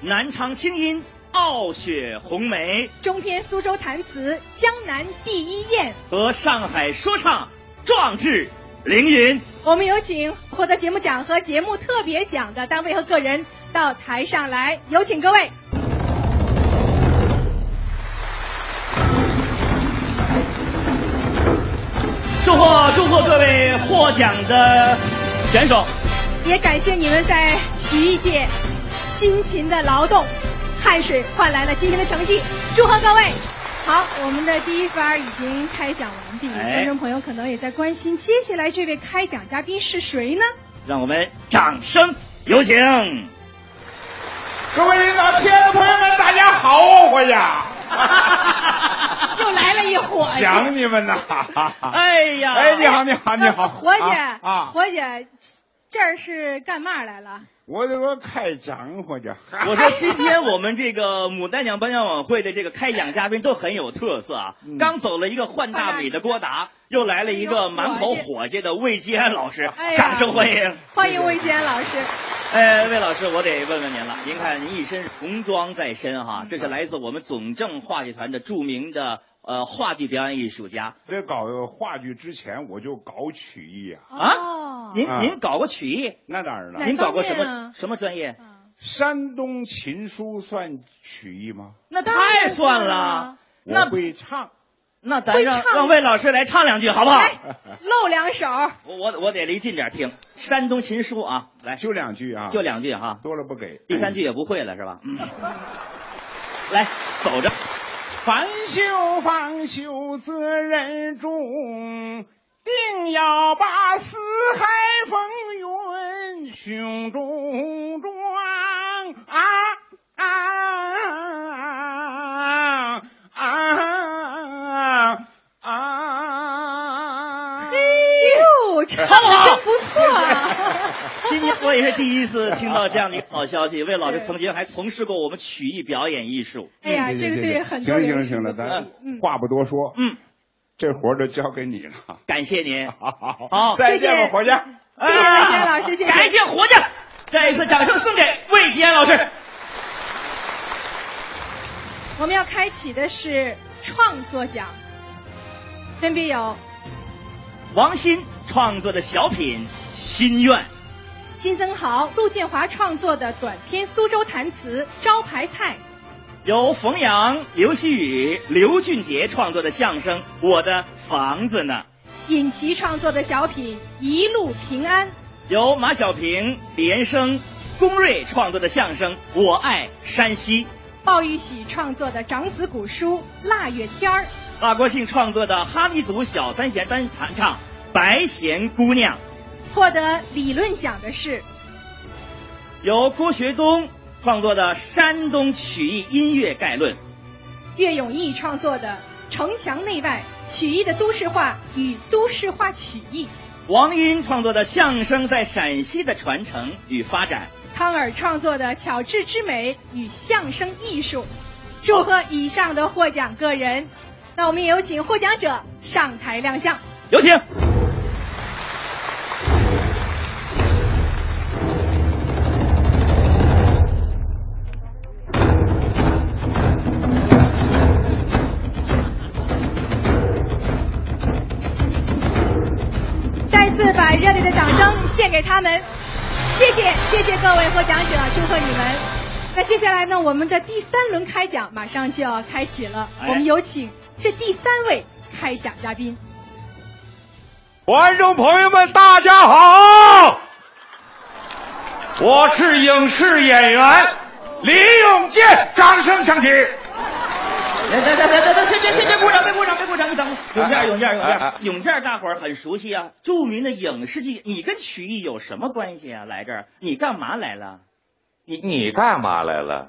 南昌清音傲雪红梅，中篇苏州弹词江南第一宴和上海说唱壮志凌云。我们有请获得节目奖和节目特别奖的单位和个人到台上来，有请各位。贺祝贺各位获奖的选手，也感谢你们在曲艺界辛勤的劳动，汗水换来了今天的成绩。祝贺各位！好，我们的第一番已经开讲完毕，哎观众朋友可能也在关心，接下来这位开讲嘉宾是谁呢？让我们掌声有请。各位领导、亲爱的朋友们，大家好，我呀，又来了一伙。想你们呐！哎呀，哎，你好，你好，你好，伙计啊啊，伙计，这儿是干嘛来了？我这个开张活着，我说今天我们这个牡丹奖颁奖晚会的这个开讲嘉宾都很有特色啊！嗯刚走了一个换大米的郭达，又来了一个满口伙计的魏继安老师，哎掌声欢迎！欢迎魏继安老师。哎，魏老师，我得问问您了。您看您一身红装在身哈，这是来自我们总政话剧团的著名的呃话剧表演艺术家在搞话剧之前，我就搞曲艺啊。啊。您啊您搞过曲艺？那当然了。您搞过什么什么专业？山东琴书算曲艺吗？那太算了。那我会唱。那咱让让魏老师来唱两句好不好？露两手。我我我得离近点听。山东琴书啊，来就两句啊，就两句哈，多了不给。第三句也不会了是吧？嗯，来走着。翻修方修责任重，定要把四海风云胸中装啊啊啊啊！哎呦，唱的真不错！今天我也是第一次听到这样的一个好消息。魏老师曾经还从事过我们曲艺表演艺术。哎呀，这个对很多人行行行了，咱嗯话不多说，嗯，这活儿就交给你了。感谢您。好，好好，再见吧，伙计。谢谢老师，谢谢。感谢伙计，再一次掌声送给魏吉安老师。我们要开启的是创作奖，分别有王鑫创作的小品《心愿》，金增豪、陆建华创作的短篇苏州弹词《招牌菜》，由冯阳、刘希宇、刘俊杰创作的相声《我的房子呢》，尹奇创作的小品《一路平安》，由马小平、李延生、龚瑞创作的相声《我爱山西》，鲍玉喜创作的长子古书《腊月天儿》，马国庆创作的哈尼族小三弦单弹唱《白弦姑娘》，获得理论奖的是由郭学东创作的山东曲艺音乐概论，岳永义创作的《城墙内外曲艺的都市化与都市化曲艺》，王音创作的相声在陕西的传承与发展，康尔创作的《巧智之美与相声艺术》。祝贺以上的获奖个人。那我们也有请获奖者上台亮相。有请。给他们，谢谢谢谢各位获奖者，祝贺你们。那接下来呢，我们的第三轮开奖马上就要开启了，哎我们有请这第三位开奖嘉宾。观众朋友们，大家好，我是影视演员李永健，掌声响起。来来来来来来，别别别别鼓掌，别鼓掌，别鼓掌，你等会儿。永健，永健，永健，永健，大伙儿很熟悉啊，著名的影视剧。你跟曲艺有什么关系啊？来这儿，你干嘛来了？你你干嘛来了？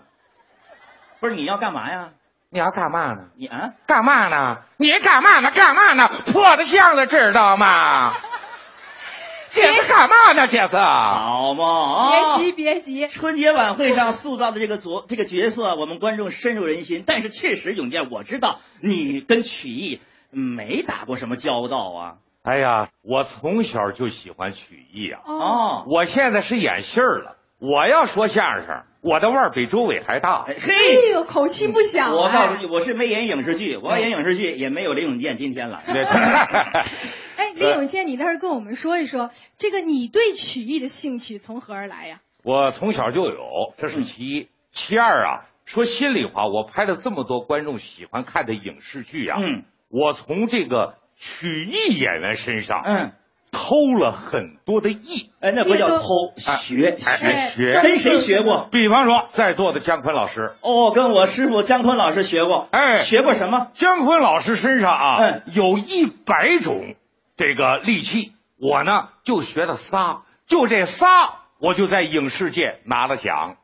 不是你要干嘛呀？你要干嘛呢？你啊，干嘛呢？你干嘛呢？干嘛呢？破的箱子知道吗？这是干嘛呢？这是好嘛？别急，别急。春节晚会上塑造的这个角这个角色，我们观众深入人心。但是确实，永健，我知道你跟曲艺没打过什么交道啊。哎呀，我从小就喜欢曲艺啊。哦，我现在是演戏儿了。我要说相声，我的腕儿比周伟还大。嘿，哎呦，口气不小、啊。我告诉你，我是没演影视剧，我要演影视剧也没有林永健今天了。哎，林永健，你倒是跟我们说一说，这个你对曲艺的兴趣从何而来呀？我从小就有，这是其一。其二啊，说心里话，我拍了这么多观众喜欢看的影视剧啊，嗯，我从这个曲艺演员身上，嗯。偷了很多的艺，哎，那不叫偷，学学学，跟谁学过？比方说，在座的姜昆老师，哦，跟我师傅姜昆老师学过，哎，学过什么？姜昆老师身上啊，嗯，有一百种这个利器，我呢就学了仨，就这仨，我就在影视界拿了奖。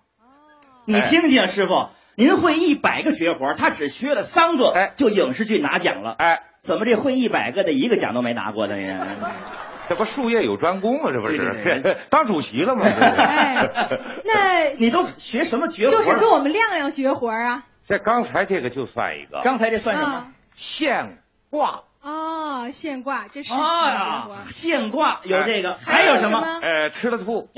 你听听，师傅，您会一百个绝活，他只学了三个，哎，就影视剧拿奖了，哎，怎么这会一百个的一个奖都没拿过的呀？这不术业有专攻吗？这不是 当主席了吗？哎，那 你都学什么绝活？就是跟我们亮亮绝活啊。这刚才这个就算一个，刚才这算什么？现挂。哦，现挂，这是啊，现挂有这个，还有什么？呃，吃了吐，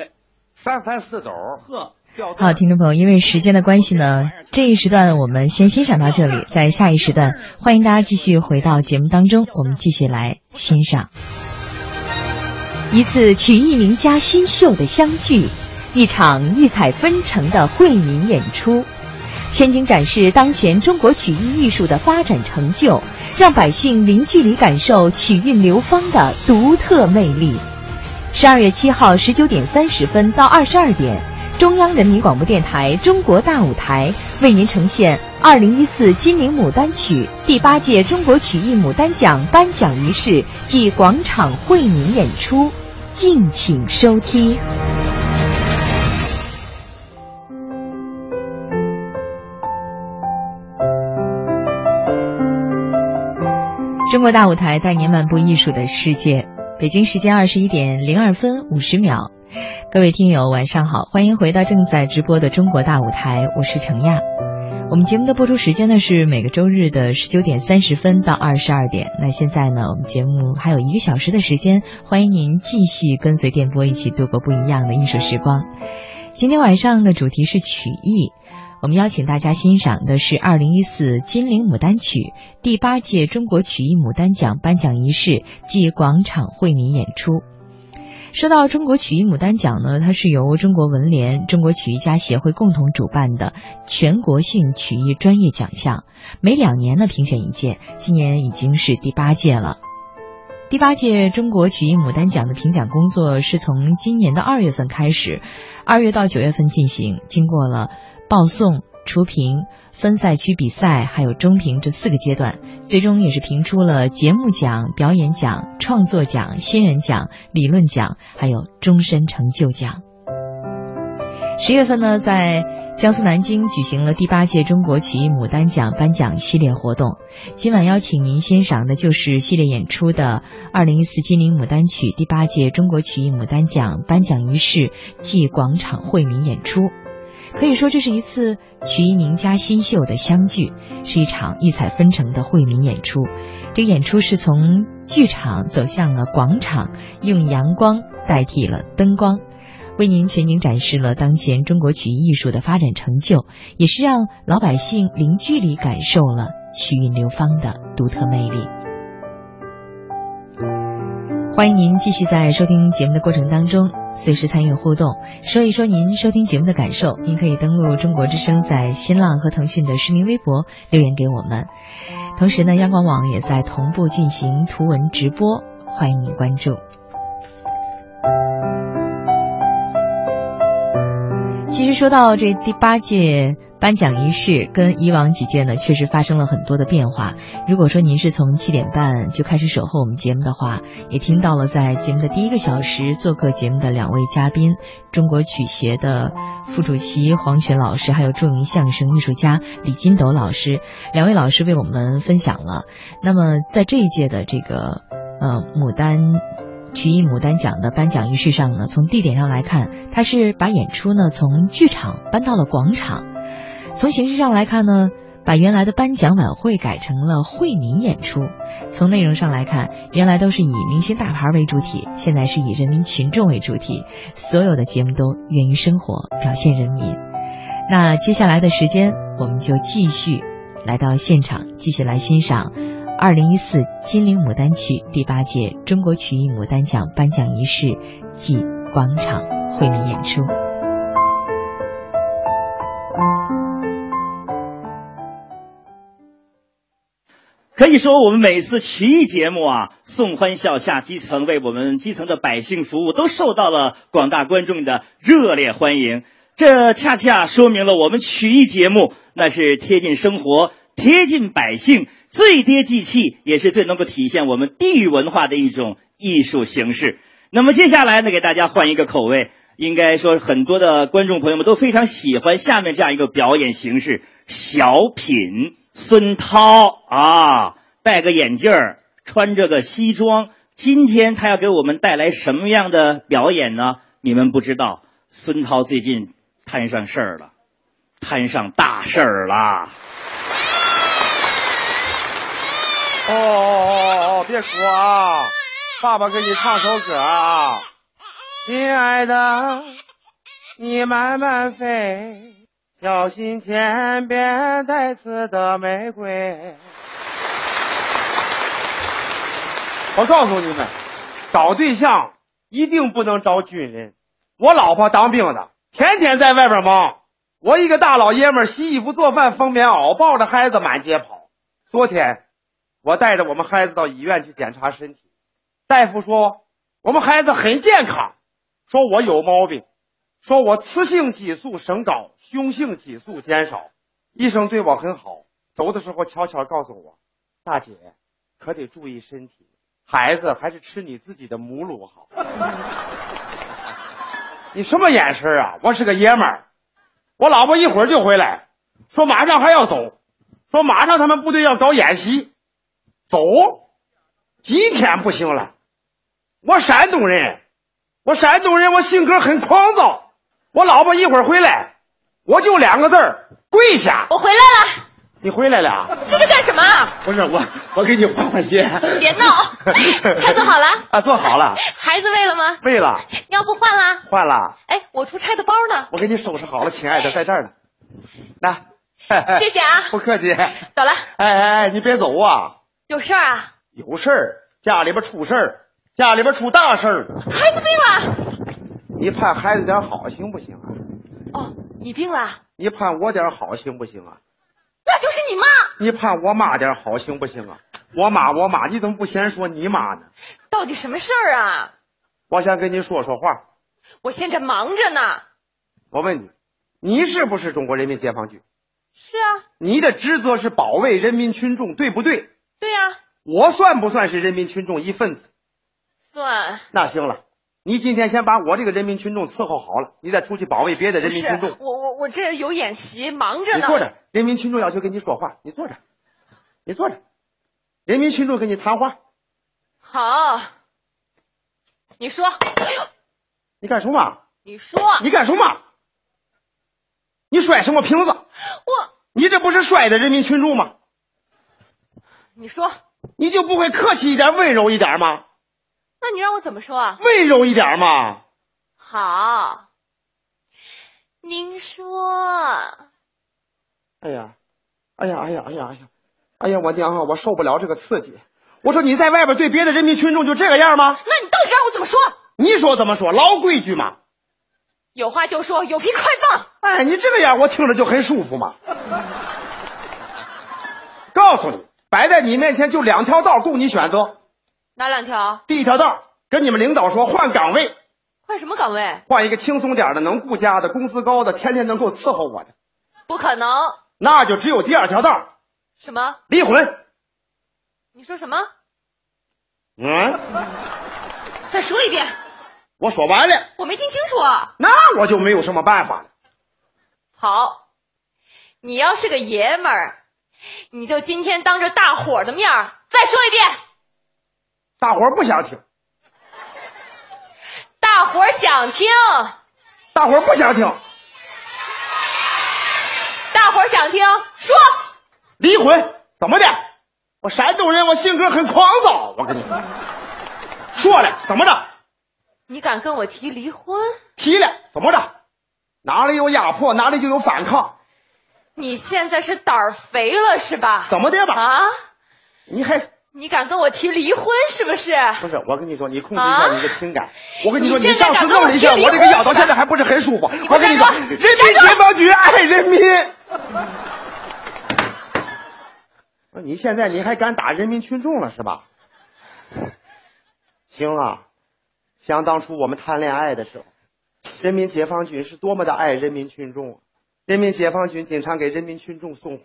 三翻四抖，呵。好，听众朋友，因为时间的关系呢，这一时段我们先欣赏到这里，在下一时段，欢迎大家继续回到节目当中，我们继续来欣赏。一次曲艺名家新秀的相聚，一场异彩纷呈的惠民演出，全景展示当前中国曲艺艺术的发展成就，让百姓零距离感受曲韵流芳的独特魅力。十二月七号十九点三十分到二十二点，中央人民广播电台中国大舞台为您呈现二零一四金陵牡丹曲第八届中国曲艺牡丹奖颁奖仪式暨广场惠民演出。敬请收听。中国大舞台带您漫步艺术的世界。北京时间二十一点零二分五十秒，各位听友晚上好，欢迎回到正在直播的中国大舞台，我是程亚。我们节目的播出时间呢是每个周日的十九点三十分到二十二点。那现在呢，我们节目还有一个小时的时间，欢迎您继续跟随电波一起度过不一样的艺术时光。今天晚上的主题是曲艺，我们邀请大家欣赏的是二零一四金陵牡丹曲第八届中国曲艺牡丹奖颁奖仪式暨广场惠民演出。说到中国曲艺牡丹奖呢，它是由中国文联、中国曲艺家协会共同主办的全国性曲艺专业奖项，每两年呢评选一届，今年已经是第八届了。第八届中国曲艺牡丹奖的评奖工作是从今年的二月份开始，二月到九月份进行，经过了报送、初评。分赛区比赛还有中评这四个阶段，最终也是评出了节目奖、表演奖、创作奖、新人奖、理论奖，还有终身成就奖。十月份呢，在江苏南京举行了第八届中国曲艺牡丹奖颁奖系列活动。今晚邀请您欣赏的就是系列演出的二零一四金陵牡丹曲第八届中国曲艺牡丹奖颁奖仪式暨广场惠民演出。可以说，这是一次曲艺名家新秀的相聚，是一场异彩纷呈的惠民演出。这个演出是从剧场走向了广场，用阳光代替了灯光，为您全景展示了当前中国曲艺艺术的发展成就，也是让老百姓零距离感受了曲韵流芳的独特魅力。欢迎您继续在收听节目的过程当中。随时参与互动，说一说您收听节目的感受。您可以登录中国之声在新浪和腾讯的实名微博留言给我们。同时呢，央广网也在同步进行图文直播，欢迎您关注。其实说到这第八届颁奖仪式跟以往几届呢，确实发生了很多的变化。如果说您是从七点半就开始守候我们节目的话，也听到了在节目的第一个小时做客节目的两位嘉宾，中国曲协的副主席黄泉老师，还有著名相声艺术家李金斗老师，两位老师为我们分享了。那么在这一届的这个呃牡丹。曲艺牡丹奖的颁奖仪式上呢，从地点上来看，它是把演出呢从剧场搬到了广场；从形式上来看呢，把原来的颁奖晚会改成了惠民演出；从内容上来看，原来都是以明星大牌为主体，现在是以人民群众为主体，所有的节目都源于生活，表现人民。那接下来的时间，我们就继续来到现场，继续来欣赏。二零一四金陵牡丹曲第八届中国曲艺牡丹奖颁奖仪式暨广场惠民演出。可以说，我们每次曲艺节目啊，送欢笑下基层，为我们基层的百姓服务，都受到了广大观众的热烈欢迎。这恰恰说明了我们曲艺节目那是贴近生活。贴近百姓，最接地气，也是最能够体现我们地域文化的一种艺术形式。那么接下来呢，给大家换一个口味，应该说很多的观众朋友们都非常喜欢下面这样一个表演形式——小品。孙涛啊，戴个眼镜儿，穿着个西装，今天他要给我们带来什么样的表演呢？你们不知道，孙涛最近摊上事儿了，摊上大事儿了。哦哦哦哦！别哭啊，爸爸给你唱首歌啊。亲爱的，你慢慢飞，小心前边带刺的玫瑰。我告诉你们，找对象一定不能找军人。我老婆当兵的，天天在外边忙。我一个大老爷们洗衣服、做饭、缝棉袄，抱着孩子满街跑。昨天。我带着我们孩子到医院去检查身体，大夫说我们孩子很健康，说我有毛病，说我雌性激素升高，雄性激素减少。医生对我很好，走的时候悄悄告诉我，大姐可得注意身体，孩子还是吃你自己的母乳好。你什么眼神啊？我是个爷们儿，我老婆一会儿就回来，说马上还要走，说马上他们部队要搞演习。走，今天不行了。我山东人，我山东人，我性格很狂躁。我老婆一会儿回来，我就两个字儿：跪下。我回来了。你回来了？这是干什么？不是我，我给你换换鞋。别闹，菜做好了。啊，做好了。孩子喂了吗？喂了。尿布换了？换了。哎，我出差的包呢？我给你收拾好了，亲爱的，在这儿呢。来，谢谢啊。不客气。走了。哎哎哎，你别走啊。有事儿啊？有事儿，家里边出事儿，家里边出大事儿。孩子病了，你盼孩子点好行不行啊？哦，你病了？你盼我点好行不行啊？那就是你妈。你盼我妈点好行不行啊？我妈，我妈，你怎么不先说你妈呢？到底什么事儿啊？我想跟你说说话。我现在忙着呢。我问你，你是不是中国人民解放军？是啊。你的职责是保卫人民群众，对不对？对呀，我算不算是人民群众一份子？算。那行了，你今天先把我这个人民群众伺候好了，你再出去保卫别的人民群众。我我我这有演习，忙着呢。你坐着，人民群众要求跟你说话，你坐着，你坐着，人民群众跟你谈话。好，你说。哎呦，你干什么？你说。你干什么？你摔什么瓶子？我。你这不是摔的人民群众吗？你说，你就不会客气一点、温柔一点吗？那你让我怎么说啊？温柔一点嘛。好，您说。哎呀，哎呀，哎呀，哎呀，哎呀，哎呀，我娘啊，我受不了这个刺激。我说你在外边对别的人民群众就这个样吗？那你到底让我怎么说？你说怎么说？老规矩嘛。有话就说，有屁快放。哎，你这个样我听着就很舒服嘛。告诉你。摆在你面前就两条道供你选择，哪两条？第一条道跟你们领导说换岗位，换什么岗位？换一个轻松点的、能顾家的、工资高的、天天能够伺候我的。不可能。那就只有第二条道，什么？离婚。你说什么？嗯，再说一遍。我说完了。我没听清楚啊。那我就没有什么办法了。好，你要是个爷们儿，你就今天当着大伙儿的面儿再说一遍。大伙儿不想听。大伙儿想听。大伙儿不想听。大伙儿想听，说。离婚怎么的？我山东人，我性格很狂躁。我跟你说，说了怎么着？你敢跟我提离婚？提了怎么着？哪里有压迫，哪里就有反抗。你现在是胆儿肥了是吧？怎么的吧？啊？你还你敢跟我提离婚是不是？不是，我跟你说，你控制一下你的情感。我跟你说，你上次弄了一下，我这个腰到现在还不是很舒服。我跟你说，人民解放军爱人民。你现在你还敢打人民群众了是吧？行啊，想当初我们谈恋爱的时候，人民解放军是多么的爱人民群众，人民解放军经常给人民群众送花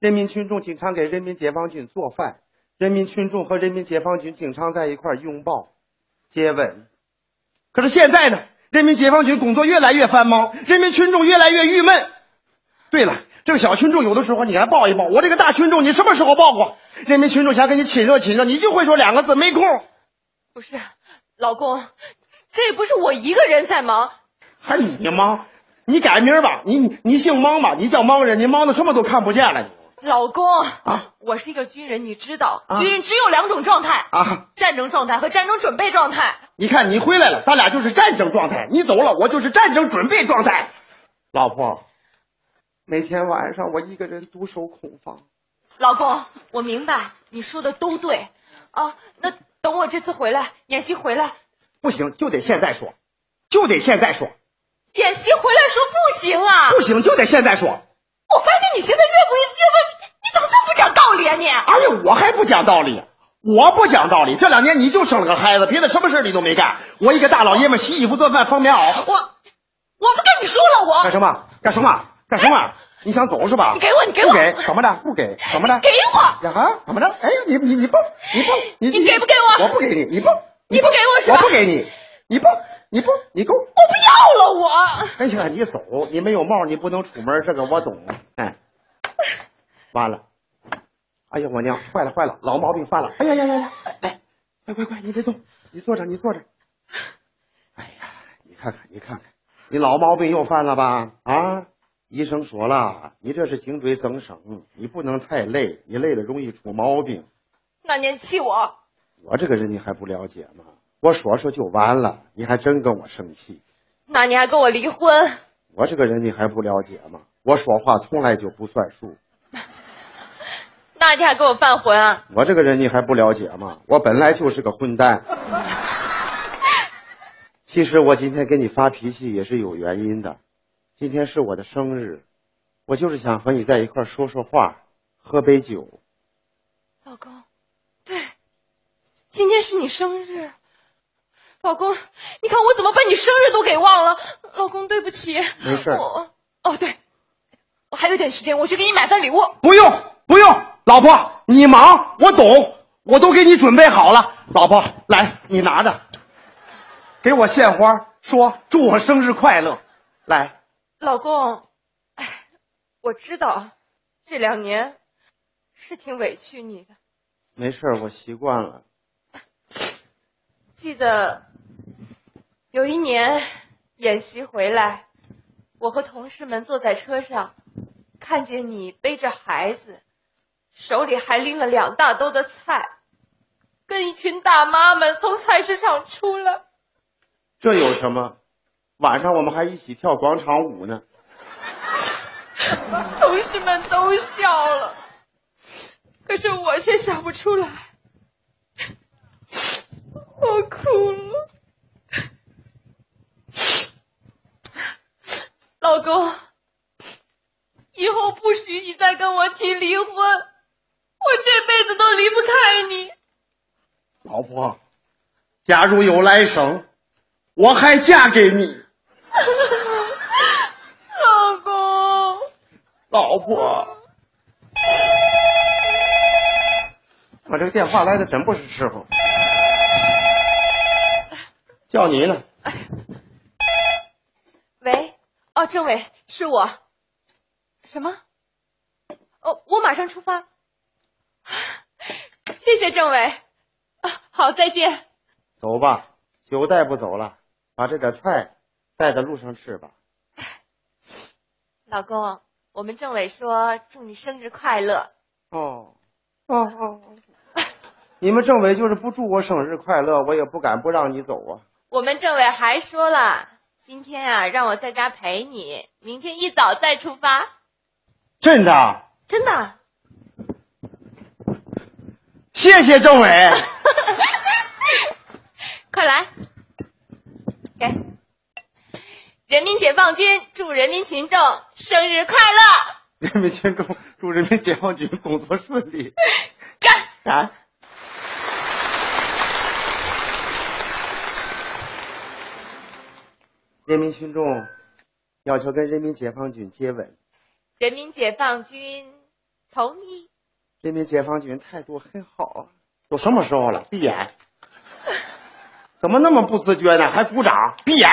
人民群众经常给人民解放军做饭，人民群众和人民解放军经常在一块拥抱、接吻。可是现在呢，人民解放军工作越来越繁忙，人民群众越来越郁闷。对了。这个小群众有的时候你还抱一抱，我这个大群众你什么时候抱过？人民群众想跟你亲热亲热，你就会说两个字没空。不是，老公，这也不是我一个人在忙，还你忙？你改名吧，你你你姓忙吧，你叫忙人，你忙的什么都看不见了。你老公啊，我是一个军人，你知道，军人只有两种状态啊，战争状态和战争准备状态。你看你回来了，咱俩就是战争状态；你走了，我就是战争准备状态。老婆。每天晚上我一个人独守空房。老公，我明白你说的都对啊。那等我这次回来演习回来，不行就得现在说，就得现在说。演习回来说不行啊，不行就得现在说。我发现你现在越不越不，你怎么这么不讲道理啊你？哎呀，我还不讲道理，我不讲道理。这两年你就生了个孩子，别的什么事你都没干。我一个大老爷们洗衣服做饭放棉袄。我我不跟你说了，我干什么？干什么？干什么？你想走是吧？你给我，你给我，不给怎么的？不给怎么的？给我呀？怎么着？哎，你你你不你不你你给不给我？我不给你，你不你不给我是吧？我不给你，你不你不你给我，我不要了我。哎呀，你走，你没有帽，你不能出门，这个我懂。哎，完了，哎呀我娘，坏了坏了，老毛病犯了。哎呀呀呀呀，哎，快快快，你别动，你坐着你坐着。哎呀，你看看你看看，你老毛病又犯了吧？啊？医生说了，你这是颈椎增生，你不能太累，你累了容易出毛病。那您气我？我这个人你还不了解吗？我说说就完了，你还真跟我生气？那你还跟我离婚？我这个人你还不了解吗？我说话从来就不算数。那你还跟我犯浑？我这个人你还不了解吗？我本来就是个混蛋。其实我今天给你发脾气也是有原因的。今天是我的生日，我就是想和你在一块说说话，喝杯酒。老公，对，今天是你生日。老公，你看我怎么把你生日都给忘了？老公，对不起。没事。我哦，对，我还有点时间，我去给你买份礼物。不用，不用，老婆，你忙，我懂，我都给你准备好了。老婆，来，你拿着，给我献花，说祝我生日快乐，来。老公，哎，我知道这两年是挺委屈你的。没事，我习惯了。记得有一年演习回来，我和同事们坐在车上，看见你背着孩子，手里还拎了两大兜的菜，跟一群大妈们从菜市场出来。这有什么？晚上我们还一起跳广场舞呢，同事们都笑了，可是我却笑不出来，我哭了。老公，以后不许你再跟我提离婚，我这辈子都离不开你。老婆，假如有来生，我还嫁给你。老公，老婆，我这个电话来的真不是时候，叫你呢。喂，哦，政委，是我。什么？哦，我马上出发。谢谢政委。啊，好，再见。走吧，酒带不走了，把这点菜带在路上吃吧。老公，我们政委说祝你生日快乐。哦，哦哦，你们政委就是不祝我生日快乐，我也不敢不让你走啊。我们政委还说了，今天啊让我在家陪你，明天一早再出发。真的？真的。谢谢政委。快来，给人民解放军祝人民群众生日快乐！人民群众祝人民解放军工作顺利。干！干！人民群众要求跟人民解放军接吻，人民解放军同意。人民解放军态度很好。都什么时候了？闭眼。怎么那么不自觉呢？还鼓掌？闭眼。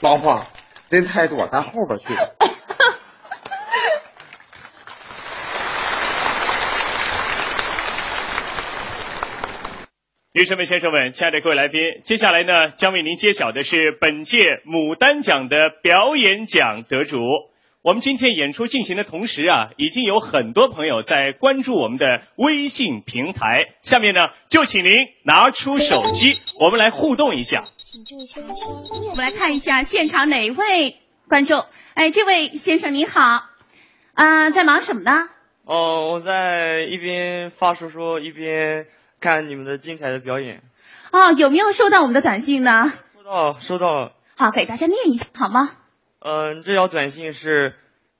老婆，人太多，咱后边去。女士们、先生们，亲爱的各位来宾，接下来呢，将为您揭晓的是本届牡丹奖的表演奖得主。我们今天演出进行的同时啊，已经有很多朋友在关注我们的微信平台。下面呢，就请您拿出手机，我们来互动一下。请注意一下我们来看一下现场哪位观众？哎，这位先生你好，啊、在忙什么呢？哦，我在一边发说说一边看你们的精彩的表演。哦，有没有收到我们的短信呢？收到，收到了。好，给大家念一下好吗？嗯，这条短信是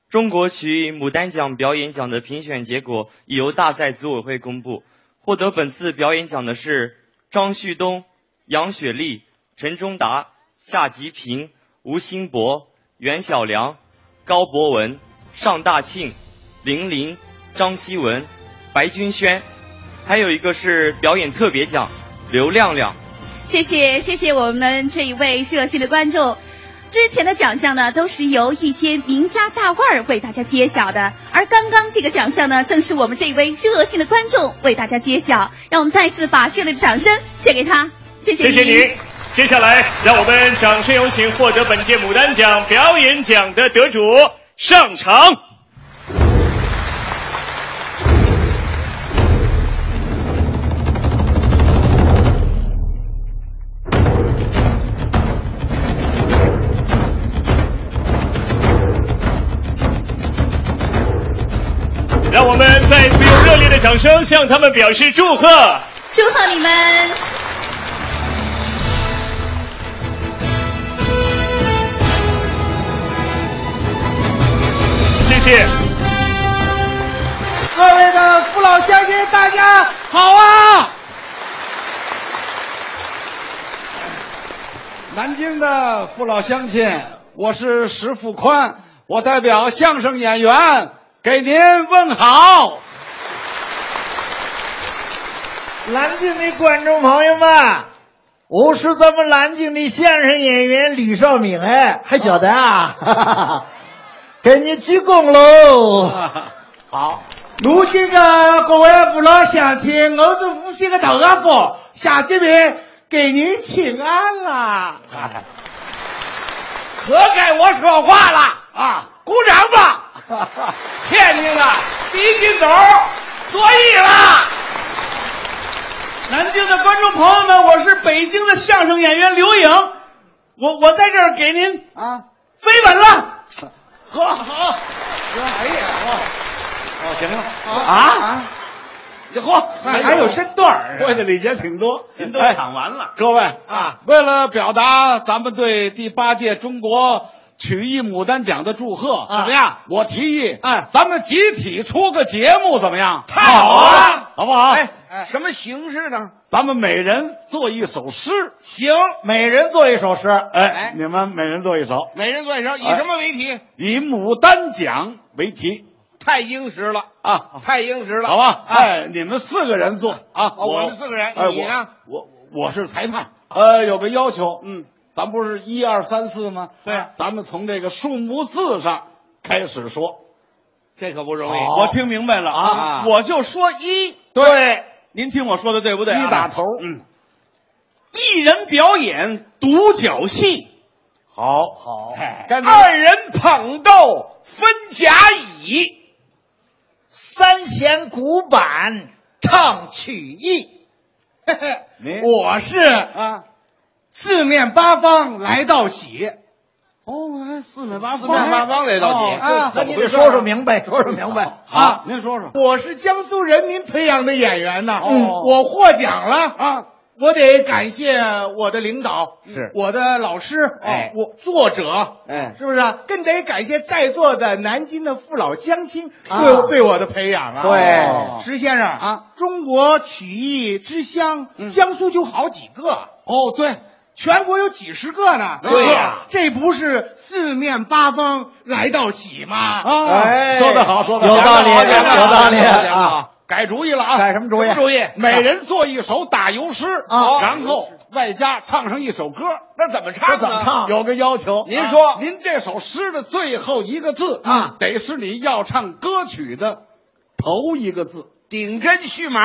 中国曲艺牡丹奖表演奖的评选结果已由大赛组委会公布，获得本次表演奖的是张旭东、杨雪丽、陈忠达、夏吉平、吴兴博、袁小良、高博文、尚大庆、林林、张希文、白君轩，还有一个是表演特别奖刘亮亮。谢谢谢谢我们这一位热心的观众。之前的奖项呢，都是由一些名家大腕儿为大家揭晓的，而刚刚这个奖项呢，正是我们这一位热心的观众为大家揭晓。让我们再次把热烈的掌声献给他，谢谢谢谢您。接下来，让我们掌声有请获得本届牡丹奖表演奖的得主上场。掌声向他们表示祝贺。祝贺你们！谢谢。各位的父老乡亲，大家好啊！南京的父老乡亲，我是石富宽，我代表相声演员给您问好。南京的观众朋友们，我是咱们南京的相声演员吕少敏，哎，还晓得啊？哈哈哈，给你鞠躬喽！好，如今的各位父老乡亲，我是无锡的豆阿福，下这边给您请安啦。可该我说话了啊！鼓掌吧！天津的第一金斗作揖了。南京的观众朋友们，我是北京的相声演员刘颖，我我在这儿给您啊。飞吻了。好好，哎呀，哦，行了。啊。嚯，还还有身段儿，会的礼节挺多。您都抢完了，各位啊，为了表达咱们对第八届中国曲艺牡丹奖的祝贺，怎么样？我提议，哎，咱们集体出个节目，怎么样？太好了，好不好？哎，什么形式呢？咱们每人做一首诗，行，每人做一首诗。哎，你们每人做一首，每人做一首，以哎。什么为题？以牡丹奖为题。太英实了。啊，太英实了，好吧？哎，哎，你们四个人做。啊，哦我们四个人哎你呢？我我我是裁判，呃，有个要求，嗯，咱不是一二三四吗？对，咱们从这个数目字上开始说，这可不容易。我听明白了啊我就说一，对，您听我说的对不对、啊？一打头，嗯，一人表演独角戏，好，好，二人捧逗分甲乙，三弦古板唱曲艺。嘿嘿我是啊，四面八方来道喜。哦，四面八方。四面八方来道喜。啊，那你得说说。明白，说说明白。好，您说说，我是江苏人民培养的演员呐，哦。我获奖了啊！我得感谢我的领导，是。我的老师，哎。我作者，哎。是不是啊？更得感谢在座的南京的父老乡亲啊。对我对我的培养啊。对。石先生啊，中国曲艺之乡，嗯。江苏就好几个。哦，对，全国有几十个呢，对呀。这不是四面八方来到喜吗？啊，哎。说得好，说得好，有道理有道理啊！改主意了。啊！改什么主意主意，每人做一首打油诗啊。然后外加唱上一首歌。那怎么唱呢？怎么唱？有个要求，您说。啊。您这首诗的最后一个字啊。得是你要唱歌曲的头一个字。顶针续麻，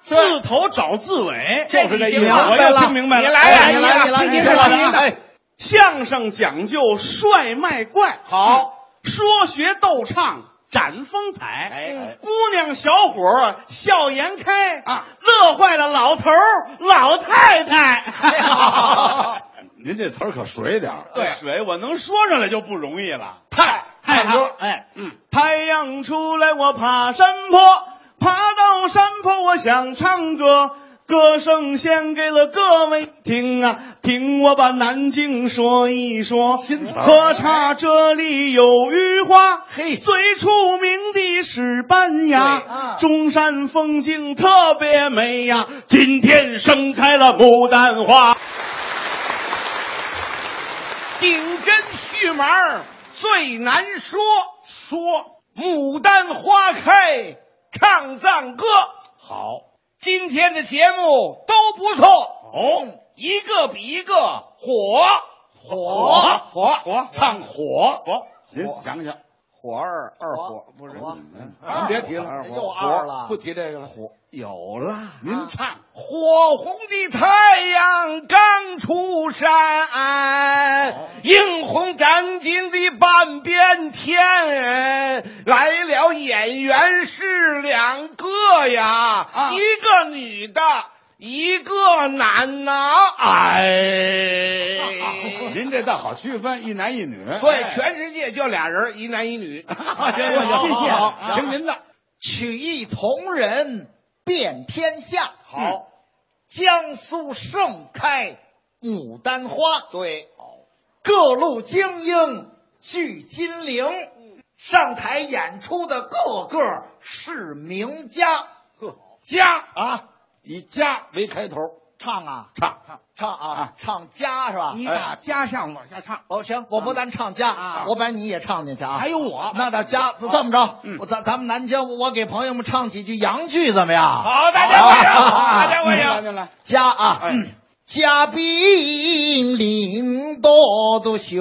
字头找字尾，就是这意思我白了又听明白了。你来呀哎你来，你来，你你来。相声讲究帅卖怪，好，说学逗唱展风采。哎姑娘小伙笑颜开啊，乐坏了老头老太太。您这词儿可水点儿对，水我能说上来就不容易了。太唱歌，哎，嗯，太阳出来，我爬山坡，爬到山坡，我想唱歌，歌声献给了各位听啊，听我把南京说一说。喝茶这里有雨花，嘿，最出名的是板牙，中山风景特别美呀，今天盛开了牡丹花。顶针续麻最难说，说牡丹花开唱赞歌。好，今天的节目都不错。哦，一个比一个火。火。火。火。唱火。火。您想想，火二二火不是？您别提了，又二了不提这个了。火有了，您唱火红的太阳刚出山，映红张京的半边天。来了演员是两个呀，一个女的，一个男呐。哎，您这倒好区分，一男一女。对，全世界就俩人，一男一女。行行行好好听您的。曲艺同仁遍天下。好，江苏盛开牡丹花，对，各路精英聚金陵，上台演出的个个是名家。呵，家啊，以家为开头，唱啊。唱。唱唱啊，唱家是吧？你打家上往下唱。哦，行，我不但唱家啊，我把你也唱进去啊。还有我。那到家这么着，我咱咱们南京，我给朋友们唱几句洋剧怎么样？好，大家欢迎，大家欢迎。来来来，家啊，家兵领导都学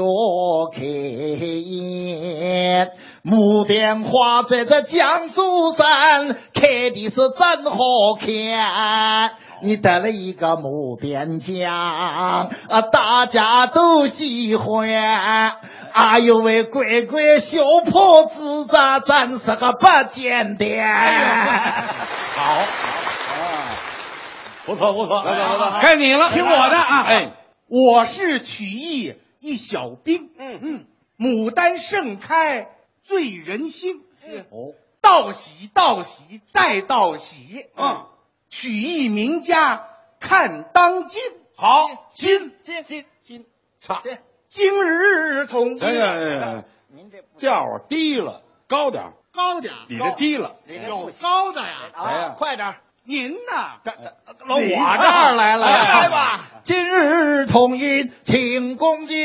开眼，牡丹花在这江苏山开的是真好看。你得了一个牡丹奖啊，大家都喜欢。哎呦喂，乖乖小伙子，咱真是个不简单。好，啊，不错不错，不错不错，该你了，听我的啊！哎，我是曲艺一小兵，嗯嗯，牡丹盛开醉人心，哦，道喜道喜再道喜，嗯，曲艺名家看当今，好，今。今。今。今。唱，今。日同哎呀哎呀，您这调儿低了，高点儿，高点儿，你这低了，有高的呀，哎呀。快点儿您呐，到我这儿来了，来吧。今日同饮庆功酒，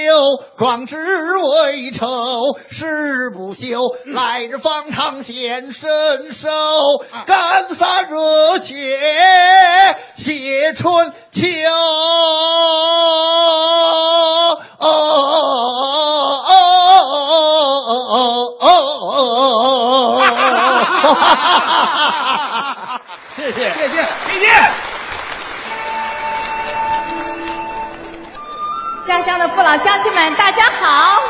壮志未酬誓不休。来日方长显身手，干洒热血写春秋。谢谢谢谢谢谢。家乡的父老乡亲们，大家好！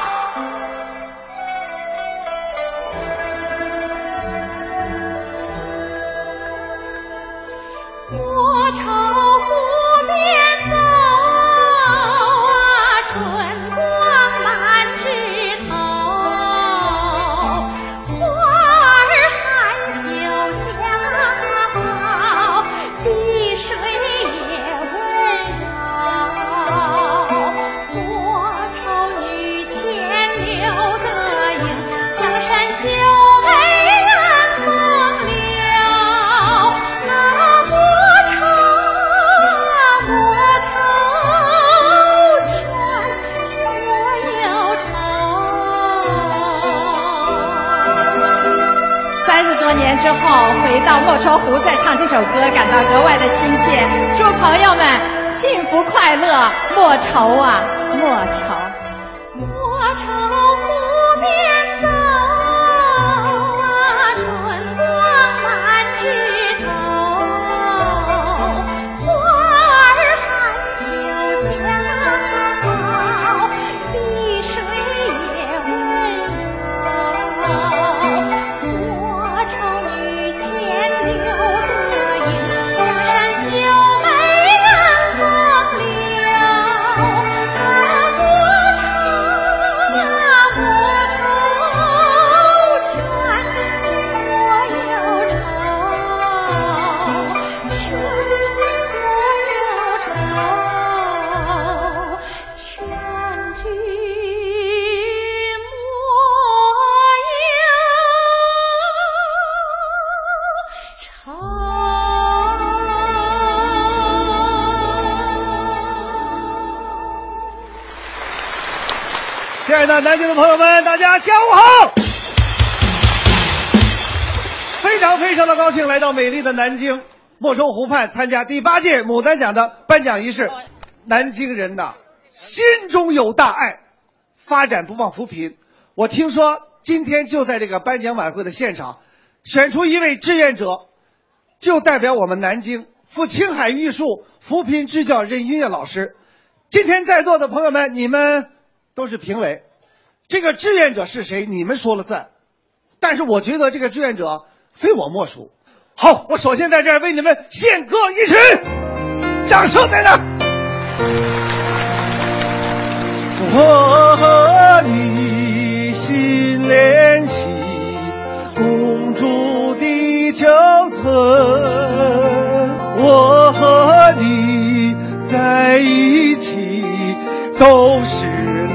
到美丽的南京莫愁湖畔参加第八届牡丹奖的颁奖仪式。南京人呐，心中有大爱，发展不忘扶贫。我听说今天就在这个颁奖晚会的现场，选出一位志愿者，就代表我们南京赴青海玉树扶贫支教任音乐老师。今天在座的朋友们，你们都是评委，这个志愿者是谁，你们说了算。但是我觉得这个志愿者非我莫属。好，我首先在这儿为你们献歌一曲，掌声在那儿。我和你心连心，共筑地球村。我和你在一起，都是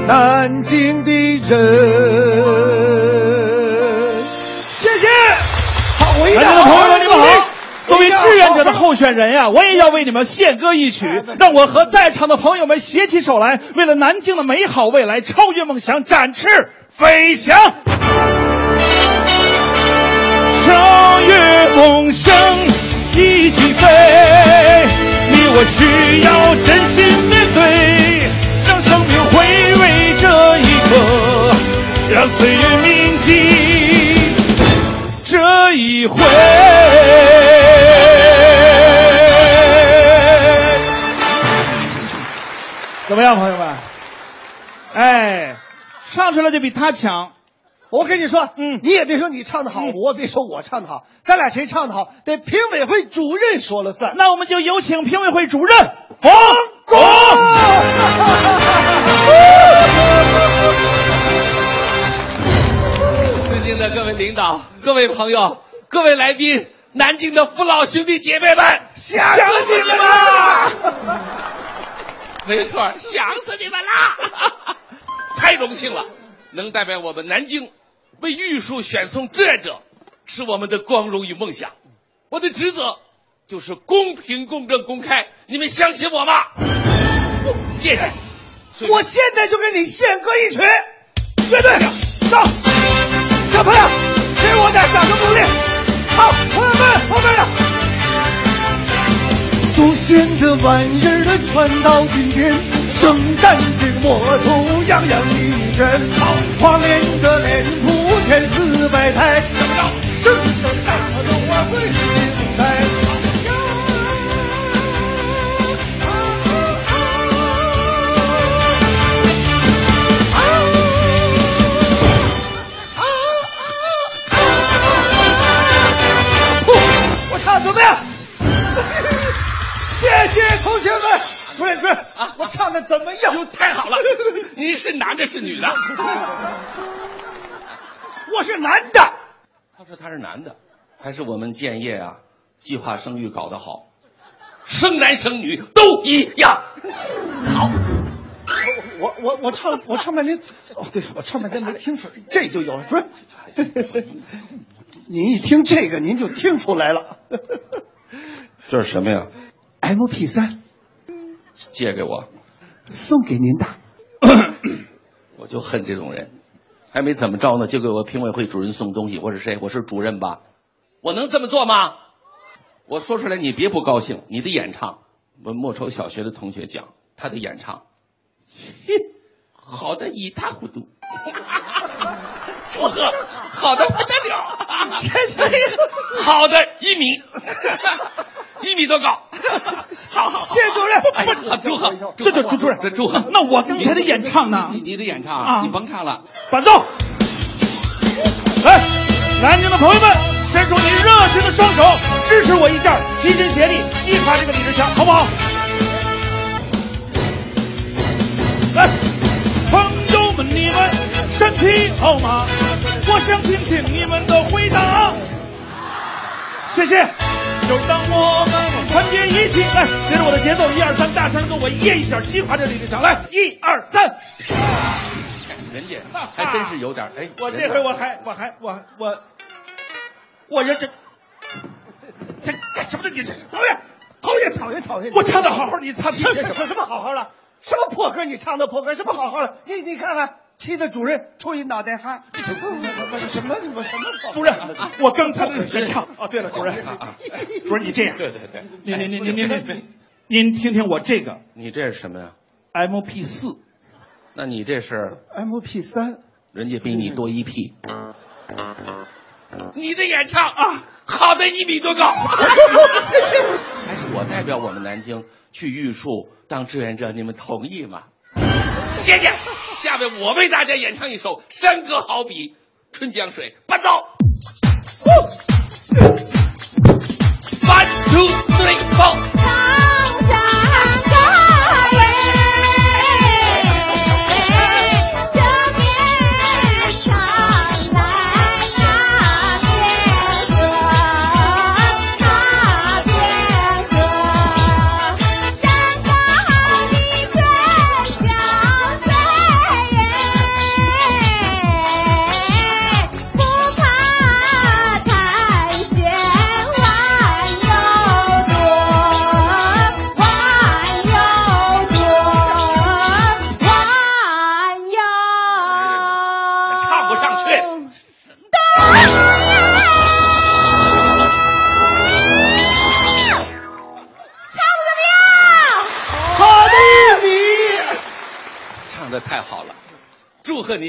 南京的人。的候选人呀，我也要为你们献歌一曲，让我和在场的朋友们携起手来，为了南京的美好未来，超越梦想，展翅飞翔。超越梦想，一起飞，你我需要真心面对，让生命回味这一刻，让岁月铭记这一回。怎么样，朋友们？哎，唱出来就比他强。我跟你说，嗯，你也别说你唱的好，我也别说我唱的好，咱俩谁唱的好，得评委会主任说了算。那我们就有请评委会主任冯总。尊敬的各位领导、各位朋友、各位来宾，南京的父老兄弟姐妹们，想死你们了！没错，想死你们啦！太荣幸了，能代表我们南京为玉树选送志愿者，是我们的光荣与梦想。我的职责就是公平、公正、公开。你们相信我吗？谢谢。我现在就给你献歌一曲，乐队走，小朋友给我点掌声鼓励。好，朋友们，后面的。祖先的玩意儿的传到今天，圣诞节莫愁样样一卷，花脸的脸谱千姿百态，圣诞大龙啊会谢同学们。主任，主任啊，我唱的怎么样？太好了！您是男的，是女的？我是男的。他说他是男的，还是我们建业啊，计划生育搞得好，生男生女都一样。好，我我我唱我唱半天，哦，对我唱半天没听出来，这就有了。主任，您一听这个，您就听出来了。这是什么呀？M P 三借给我，送给您的。我就恨这种人，还没怎么着呢，就给我评委会主任送东西。我是谁？我是主任吧？我能这么做吗？我说出来你别不高兴。你的演唱，我莫愁小学的同学讲他的演唱，嘿，好的一塌糊涂，祝贺，好的不得了，好的一米，一米多高，好好，谢主任哎呀，祝贺，这就朱主任这祝贺。那我刚才的演唱呢？你你的演唱啊你甭唱了，伴奏。来，南京的朋友们，伸出你热情的双手，支持我一下，齐心协力击垮这个李志强，好不好？来，朋友们，你们身体好吗？我想听听你们的回答。谢谢。就当我们团结一起，来，随着我的节奏，一二三，大声跟我耶一下，击垮这李志强。来，一二三。人家还真是有点哎，我这回我还我还我我我这这这干什么呢？你这是讨厌讨厌讨厌讨厌！我唱的好好的，你唱什么什么好好的？什么破歌？你唱的破歌？什么好好的？你你看看，气得主任出一脑袋汗。什么什么什么？主任，我刚才在唱。哦，对了，主任，主任你这样，对对对，您您您您您您您听听我这个你这是什么呀？M P 四那你这是 M P 三。人家比你多一 P。你的演唱啊，好的一米多高。还是我代表我们南京去玉树当志愿者，你们同意吗？谢谢。下面我为大家演唱一首《山歌好比春江水》，伴奏。One two three four。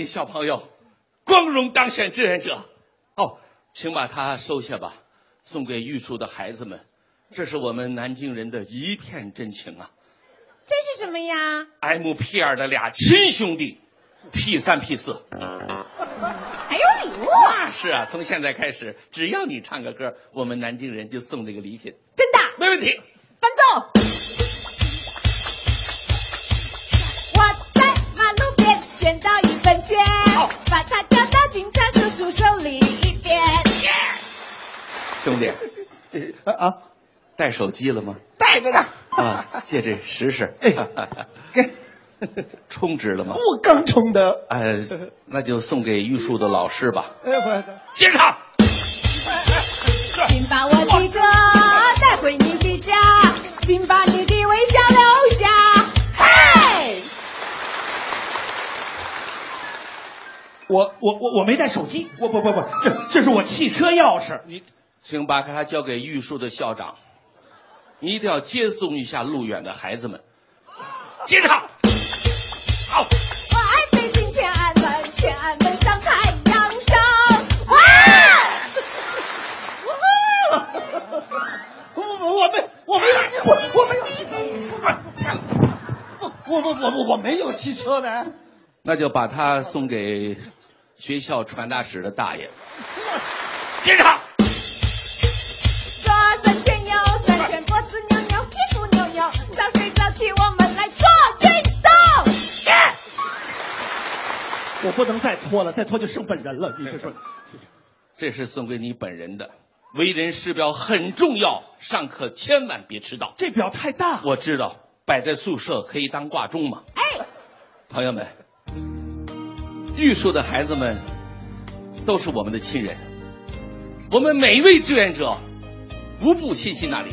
小朋友光荣当选志愿者。哦，请把它收下吧，送给玉树的孩子们，这是我们南京人的一片真情啊。这是什么呀？M P 二的俩亲兄弟，P 三 P 四。还有礼物？那是啊，从现在开始，只要你唱个歌，我们南京人就送这个礼品，真的？没问题。伴奏。我在马路边捡到一分钱，把它交到警察叔叔手里一边。兄弟，啊，带手机了吗？带着呢。啊，借这试试。哎，给，充值了吗？我刚充的。哎，那就送给玉树的老师吧。哎，我接着唱。请把我的歌带回你我我我我没带手机，我不不不，这这是我汽车钥匙。你请把它交给玉树的校长，你一定要接送一下路远的孩子们。接着，好。我爱北京天安门，天安门上太阳升。哇！我我我没我没有我我没有，我我我我我没有汽车呢。那就把它送给学校传达室的大爷。接着。左三圈右三圈，脖子扭扭，屁股扭扭，早睡早起我们来做运动。我不能再拖了，再拖就剩本人了。你这说，这是送给你本人的。为人师表很重要，上课千万别迟到。这表太大，我知道，摆在宿舍可以当挂钟嘛。哎，朋友们，玉树的孩子们都是我们的亲人，我们每一位志愿者无不亲戚那里。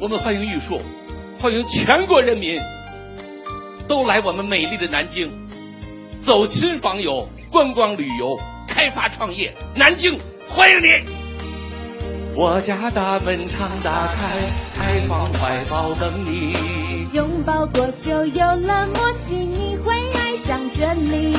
我们欢迎玉树，欢迎全国人民都来我们美丽的南京，走亲访友、观光旅游、开发创业。南京欢迎你！我家大门常打开，开放怀抱等你。拥抱过就有了默契，你会爱上这里。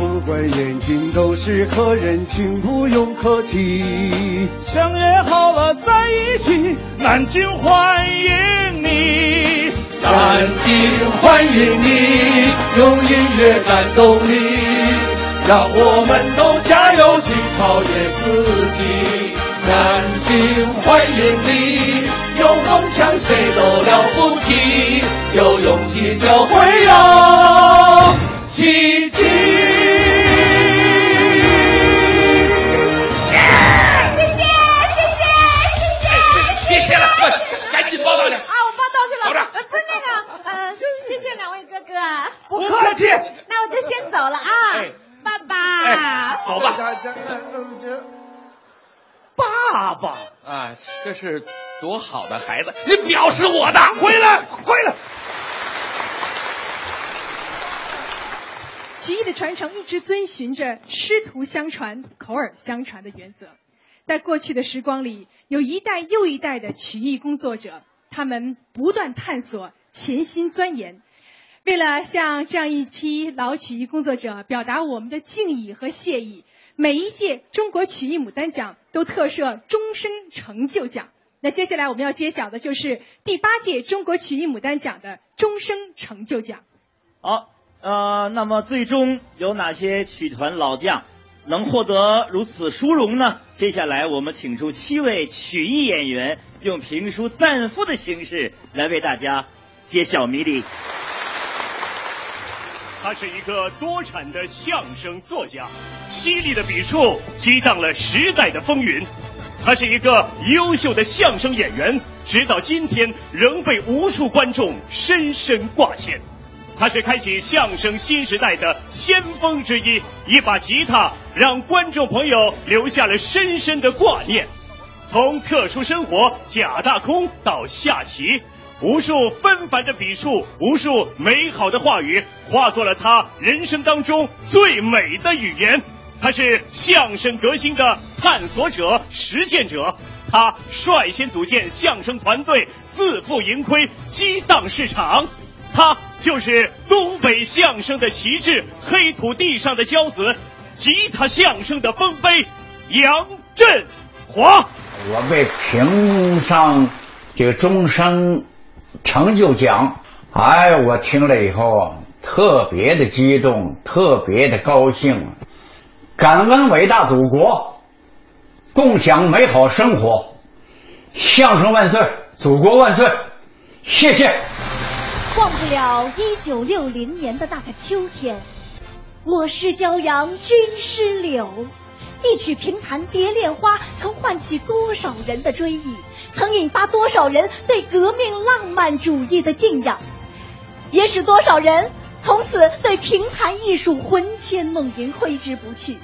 不管眼睛都是客人，请不用客气。相约好了在一起，南京欢迎你，南京欢迎你，用音乐感动你，让我们都加油去超越自己。南京欢迎你，有梦想谁都了不起，有勇气就会有奇迹。不客气那我就先走了啊，哎爸爸。哎走吧这这这这爸爸啊，这是多好的孩子！你表示我的，回来，回来。曲艺的传承一直遵循着师徒相传、口耳相传的原则。在过去的时光里，有一代又一代的曲艺工作者，他们不断探索、潜心钻研。为了向这样一批老曲艺工作者表达我们的敬意和谢意，每一届中国曲艺牡丹奖都特设终身成就奖。那接下来我们要揭晓的就是第八届中国曲艺牡丹奖的终身成就奖。好，呃，那么最终有哪些曲团老将能获得如此殊荣呢？接下来我们请出七位曲艺演员，用评书赞赋的形式来为大家揭晓谜底。他是一个多产的相声作家，犀利的笔触激荡了时代的风云。他是一个优秀的相声演员，直到今天仍被无数观众深深挂牵。他是开启相声新时代的先锋之一，一把吉他让观众朋友留下了深深的挂念。从特殊生活假大空到下棋，无数纷繁的笔触，无数美好的话语，化作了他人生当中最美的语言。他是相声革新的探索者、实践者。他率先组建相声团队，自负盈亏，激荡市场。他就是东北相声的旗帜，黑土地上的骄子，吉他相声的丰碑，杨振华。我被评上这个终生成就奖，哎，我听了以后啊特别的激动，特别的高兴，感恩伟大祖国，共享美好生活，相声万岁，祖国万岁，谢谢。忘不了一九六零年的那个秋天，我是骄阳军师柳，一曲评弹《蝶恋花》曾唤起多少人的追忆，曾引发多少人对革命浪漫主义的敬仰，也使多少人从此对评弹艺术魂牵梦萦，挥之不去。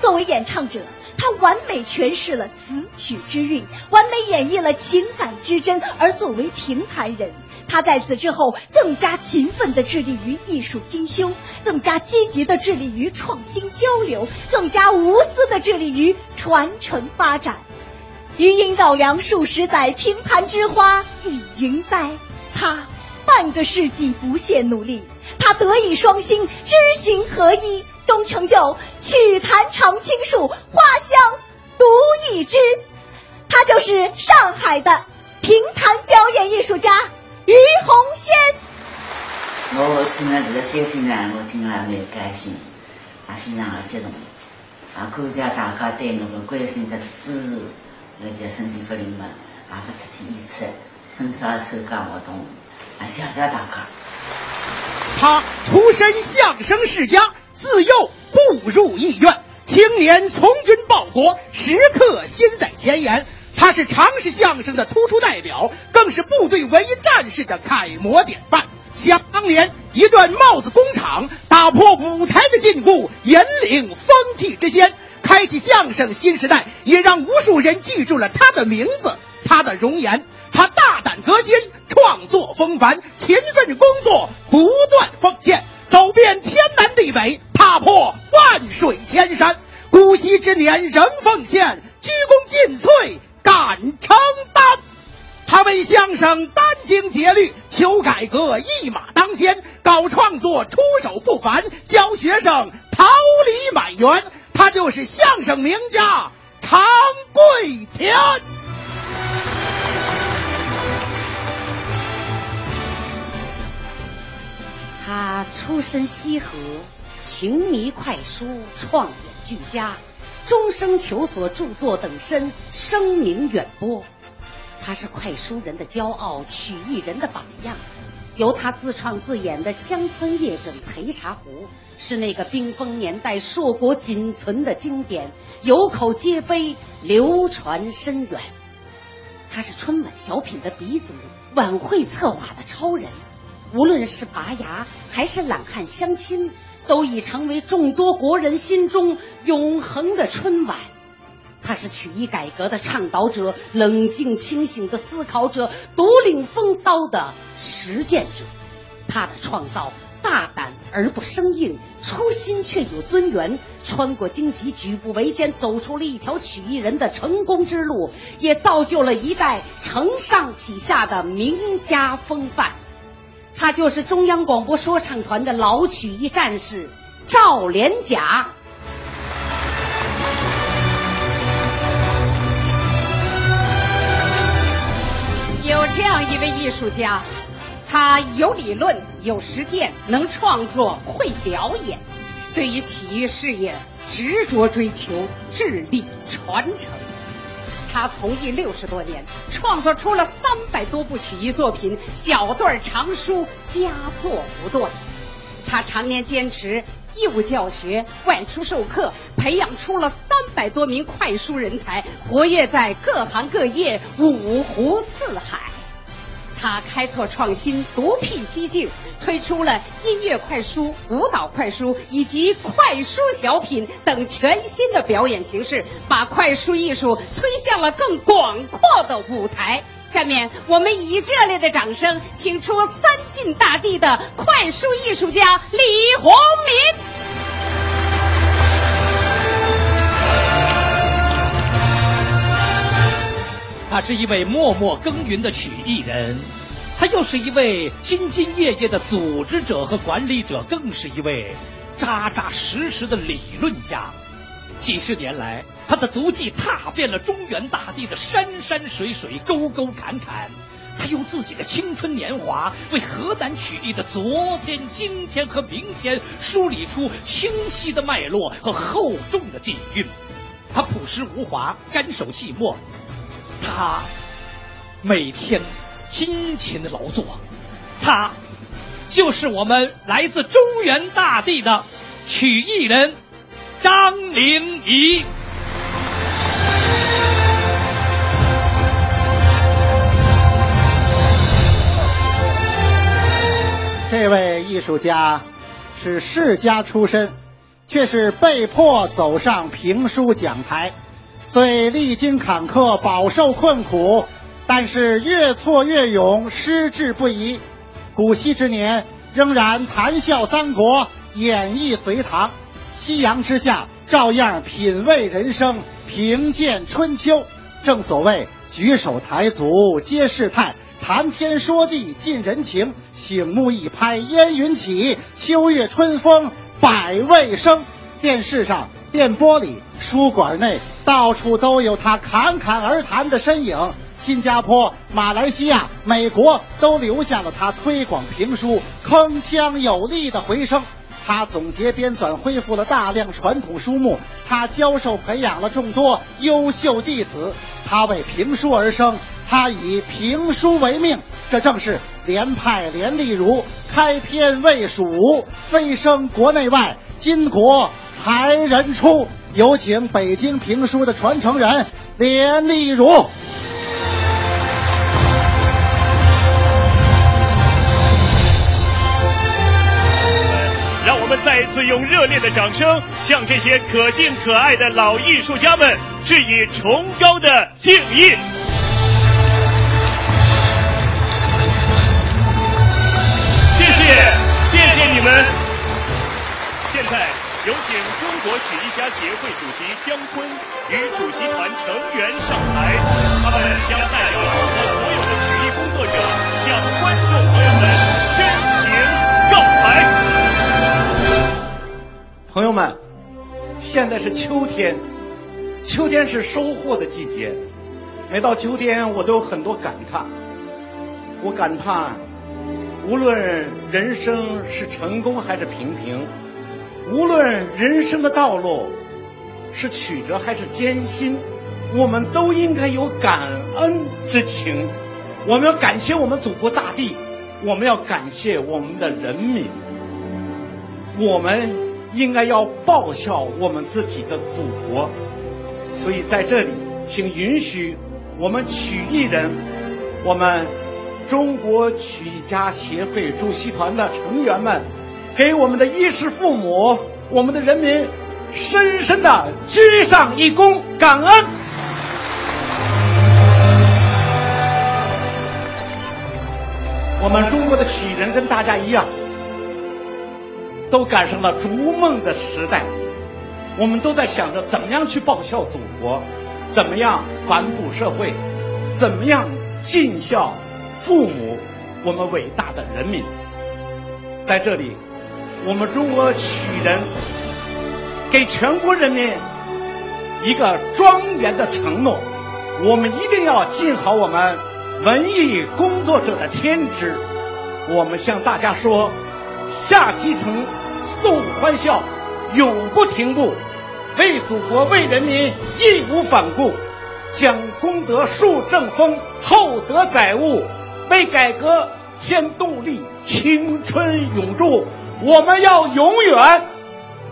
作为演唱者，他完美诠释了词曲之韵，完美演绎了情感之真；而作为评弹人，他在此之后更加勤奋地致力于艺术精修，更加积极地致力于创新交流，更加无私地致力于传承发展。余音绕梁数十载，评弹之花已云栽。他半个世纪不懈努力，他德艺双馨，知行合一，终成就曲坛常青树，花香独一枝。他就是上海的评弹表演艺术家于洪先。我听了这个消息呢，我听了蛮开心，也非常的激动。啊，感谢大家对我的关心和支持，我叫身体不灵嘛，俺不出去演出，很少参加活动，啊，谢谢大家。他出身相声世家，自幼步入艺院，青年从军报国，时刻心在前沿。他是常识相声的突出代表，更是部队文艺战士的楷模典范。想当年，一段帽子工厂打破舞台的禁锢，引领风气之先，开启相声新时代，也让无数人记住了他的名字、他的容颜。他大胆革新，创作风帆，勤奋工作，不断奉献，走遍天南地北，踏破万水千山。古稀之年仍奉献，鞠躬尽瘁，敢承担。他为相声殚精竭虑，求改革一马当先，搞创作出手不凡，教学生桃李满园。就是相声名家常贵田。他出身西河，情迷快书，创演俱佳，终生求索著作等身，声名远播。他是快书人的骄傲，曲艺人的榜样。由他自创自演的乡村夜诊《陪茶壶》，是那个冰封年代硕果仅存的经典，有口皆碑，流传深远。他是春晚小品的鼻祖，晚会策划的超人。无论是拔牙还是懒汉相亲，都已成为众多国人心中永恒的春晚。他是曲艺改革的倡导者，冷静清醒的思考者，独领风骚的实践者。他的创造大胆而不生硬，初心却有尊严。穿过荆棘，举步维艰，走出了一条曲艺人的成功之路，也造就了一代承上启下的名家风范。他就是中央广播说唱团的老曲艺战士赵连甲。有这样一位艺术家，他有理论、有实践，能创作、会表演，对于体育事业执着追求，致力传承。他从艺六十多年，创作出了三百多部曲艺作品，小段长书佳作不断。他常年坚持义务教学、外出授课，培养出了三百多名快书人才，活跃在各行各业、五湖四海。他开拓创新，独辟蹊径，推出了音乐快书、舞蹈快书以及快书小品等全新的表演形式，把快书艺术推向了更广阔的舞台。下面，我们以热烈的掌声，请出三晋大地的快书艺术家李洪民。他是一位默默耕耘的曲艺人，他又是一位兢兢业业的组织者和管理者，更是一位扎扎实实的理论家。几十年来，他的足迹踏遍了中原大地的山山水水、沟沟坎坎。他用自己的青春年华，为河南曲艺的昨天、今天和明天梳理出清晰的脉络和厚重的底蕴。他朴实无华，甘守寂寞。他每天辛勤的劳作，他就是我们来自中原大地的曲艺人张灵仪。这位艺术家是世家出身，却是被迫走上评书讲台。虽历经坎坷，饱受困苦，但是越挫越勇，矢志不移。古稀之年，仍然谈笑三国，演绎隋唐。夕阳之下，照样品味人生，评鉴春秋。正所谓举手抬足皆是态，谈天说地尽人情。醒目一拍烟云起，秋月春风百味生。电视上、电波里、书馆内，到处都有他侃侃而谈的身影。新加坡、马来西亚、美国都留下了他推广评书铿锵有力的回声。他总结编纂，恢复了大量传统书目。他教授培养了众多优秀弟子。他为评书而生，他以评书为命。这正是连派连例如，开篇未数，飞升国内外，巾帼才人出。有请北京评书的传承人连丽如。让我们再次用热烈的掌声，向这些可敬可爱的老艺术家们致以崇高的敬意。谢谢，谢你们。现在有请中国曲艺家协会主席姜昆与主席团成员上台，他们将代表中国所有的曲艺工作者向观众朋友们深情告白。朋友们，现在是秋天，秋天是收获的季节。每到秋天，我都有很多感叹。我感叹，无论人生是成功还是平平，无论人生的道路是曲折还是艰辛，我们都应该有感恩之情。我们要感谢我们祖国大地，我们要感谢我们的人民，我们。应该要报效我们自己的祖国，所以在这里，请允许我们曲艺人，我们中国曲家协会主席团的成员们，给我们的衣食父母、我们的人民，深深的鞠上一躬，感恩。我们中国的曲人跟大家一样。都赶上了逐梦的时代，我们都在想着怎么样去报效祖国，怎么样反哺社会，怎么样尽孝父母，我们伟大的人民。在这里，我们中国曲人给全国人民一个庄严的承诺：我们一定要尽好我们文艺工作者的天职。我们向大家说，下基层。送欢笑，永不停步，为祖国为人民义无反顾，将功德树正风，厚德载物，为改革添动力，青春永驻。我们要永远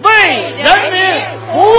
为人民服务。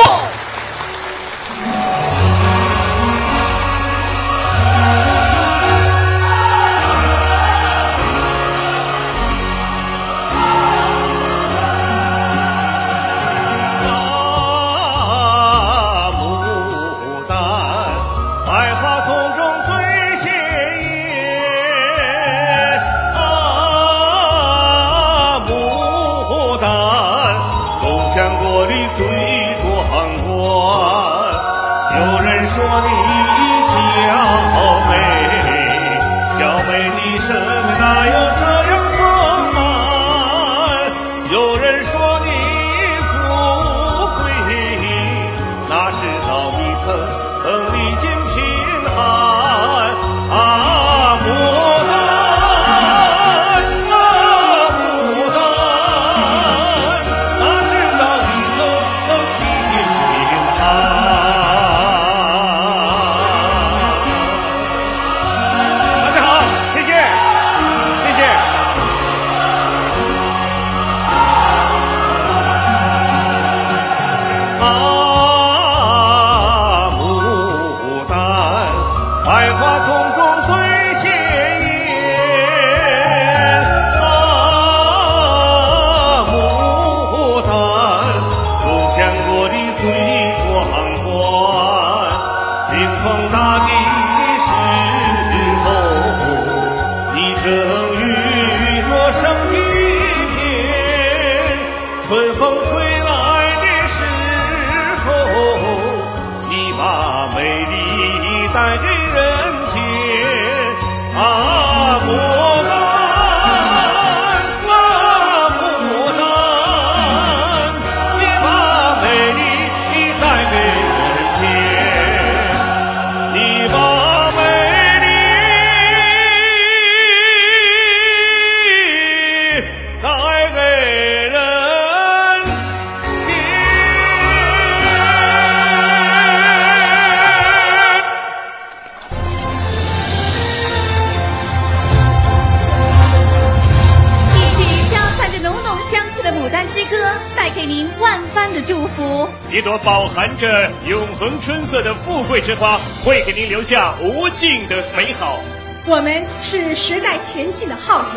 着永恒春色的富贵之花，会给您留下无尽的美好。我们是时代前进的号角，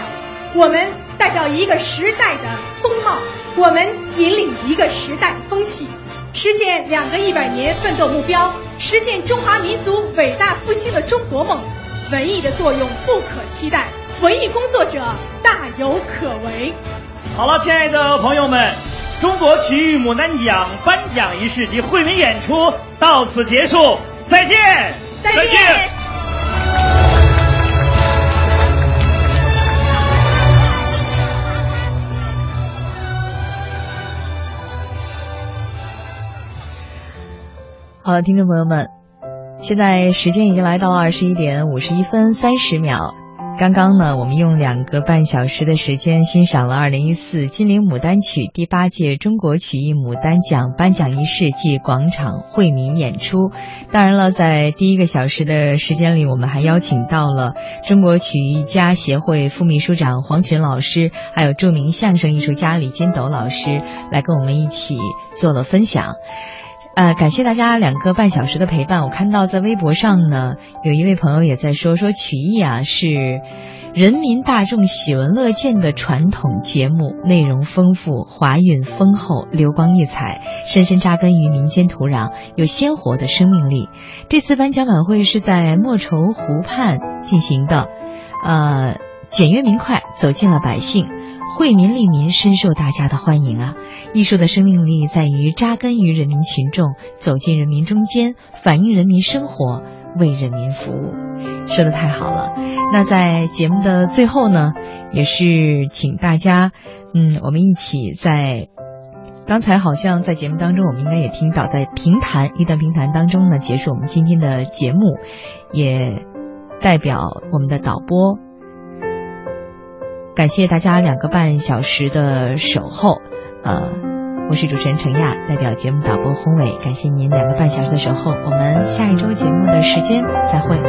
我们代表一个时代的风貌，我们引领一个时代的风气，实现两个一百年奋斗目标，实现中华民族伟大复兴的中国梦。文艺的作用不可替代，文艺工作者大有可为。好了，亲爱的朋友们，中国曲艺牡丹奖颁奖仪式及惠民演出到此结束，再见，再见。好了，听众朋友们，现在时间已经来到了二十一点五十一分三十秒。刚刚呢，我们用两个半小时的时间欣赏了二零一四金陵牡丹曲第八届中国曲艺牡丹奖颁奖仪式暨广场惠民演出。当然了，在第一个小时的时间里，我们还邀请到了中国曲艺家协会副秘书长黄群老师，还有著名相声艺术家李金斗老师来跟我们一起做了分享。呃，感谢大家两个半小时的陪伴。我看到在微博上呢，有一位朋友也在说，说曲艺啊是人民大众喜闻乐见的传统节目，内容丰富，华韵丰厚，流光溢彩，深深扎根于民间土壤，有鲜活的生命力。这次颁奖晚会是在莫愁湖畔进行的，呃，简约明快，走进了百姓。惠民利民，深受大家的欢迎啊！艺术的生命力在于扎根于人民群众，走进人民中间，反映人民生活，为人民服务。说的太好了。那在节目的最后呢，也是请大家，嗯，我们一起在刚才好像在节目当中，我们应该也听到，在评弹一段评弹当中呢，结束我们今天的节目，也代表我们的导播。感谢大家两个半小时的守候，呃，我是主持人程亚，代表节目导播宏伟，感谢您两个半小时的守候，我们下一周节目的时间再会。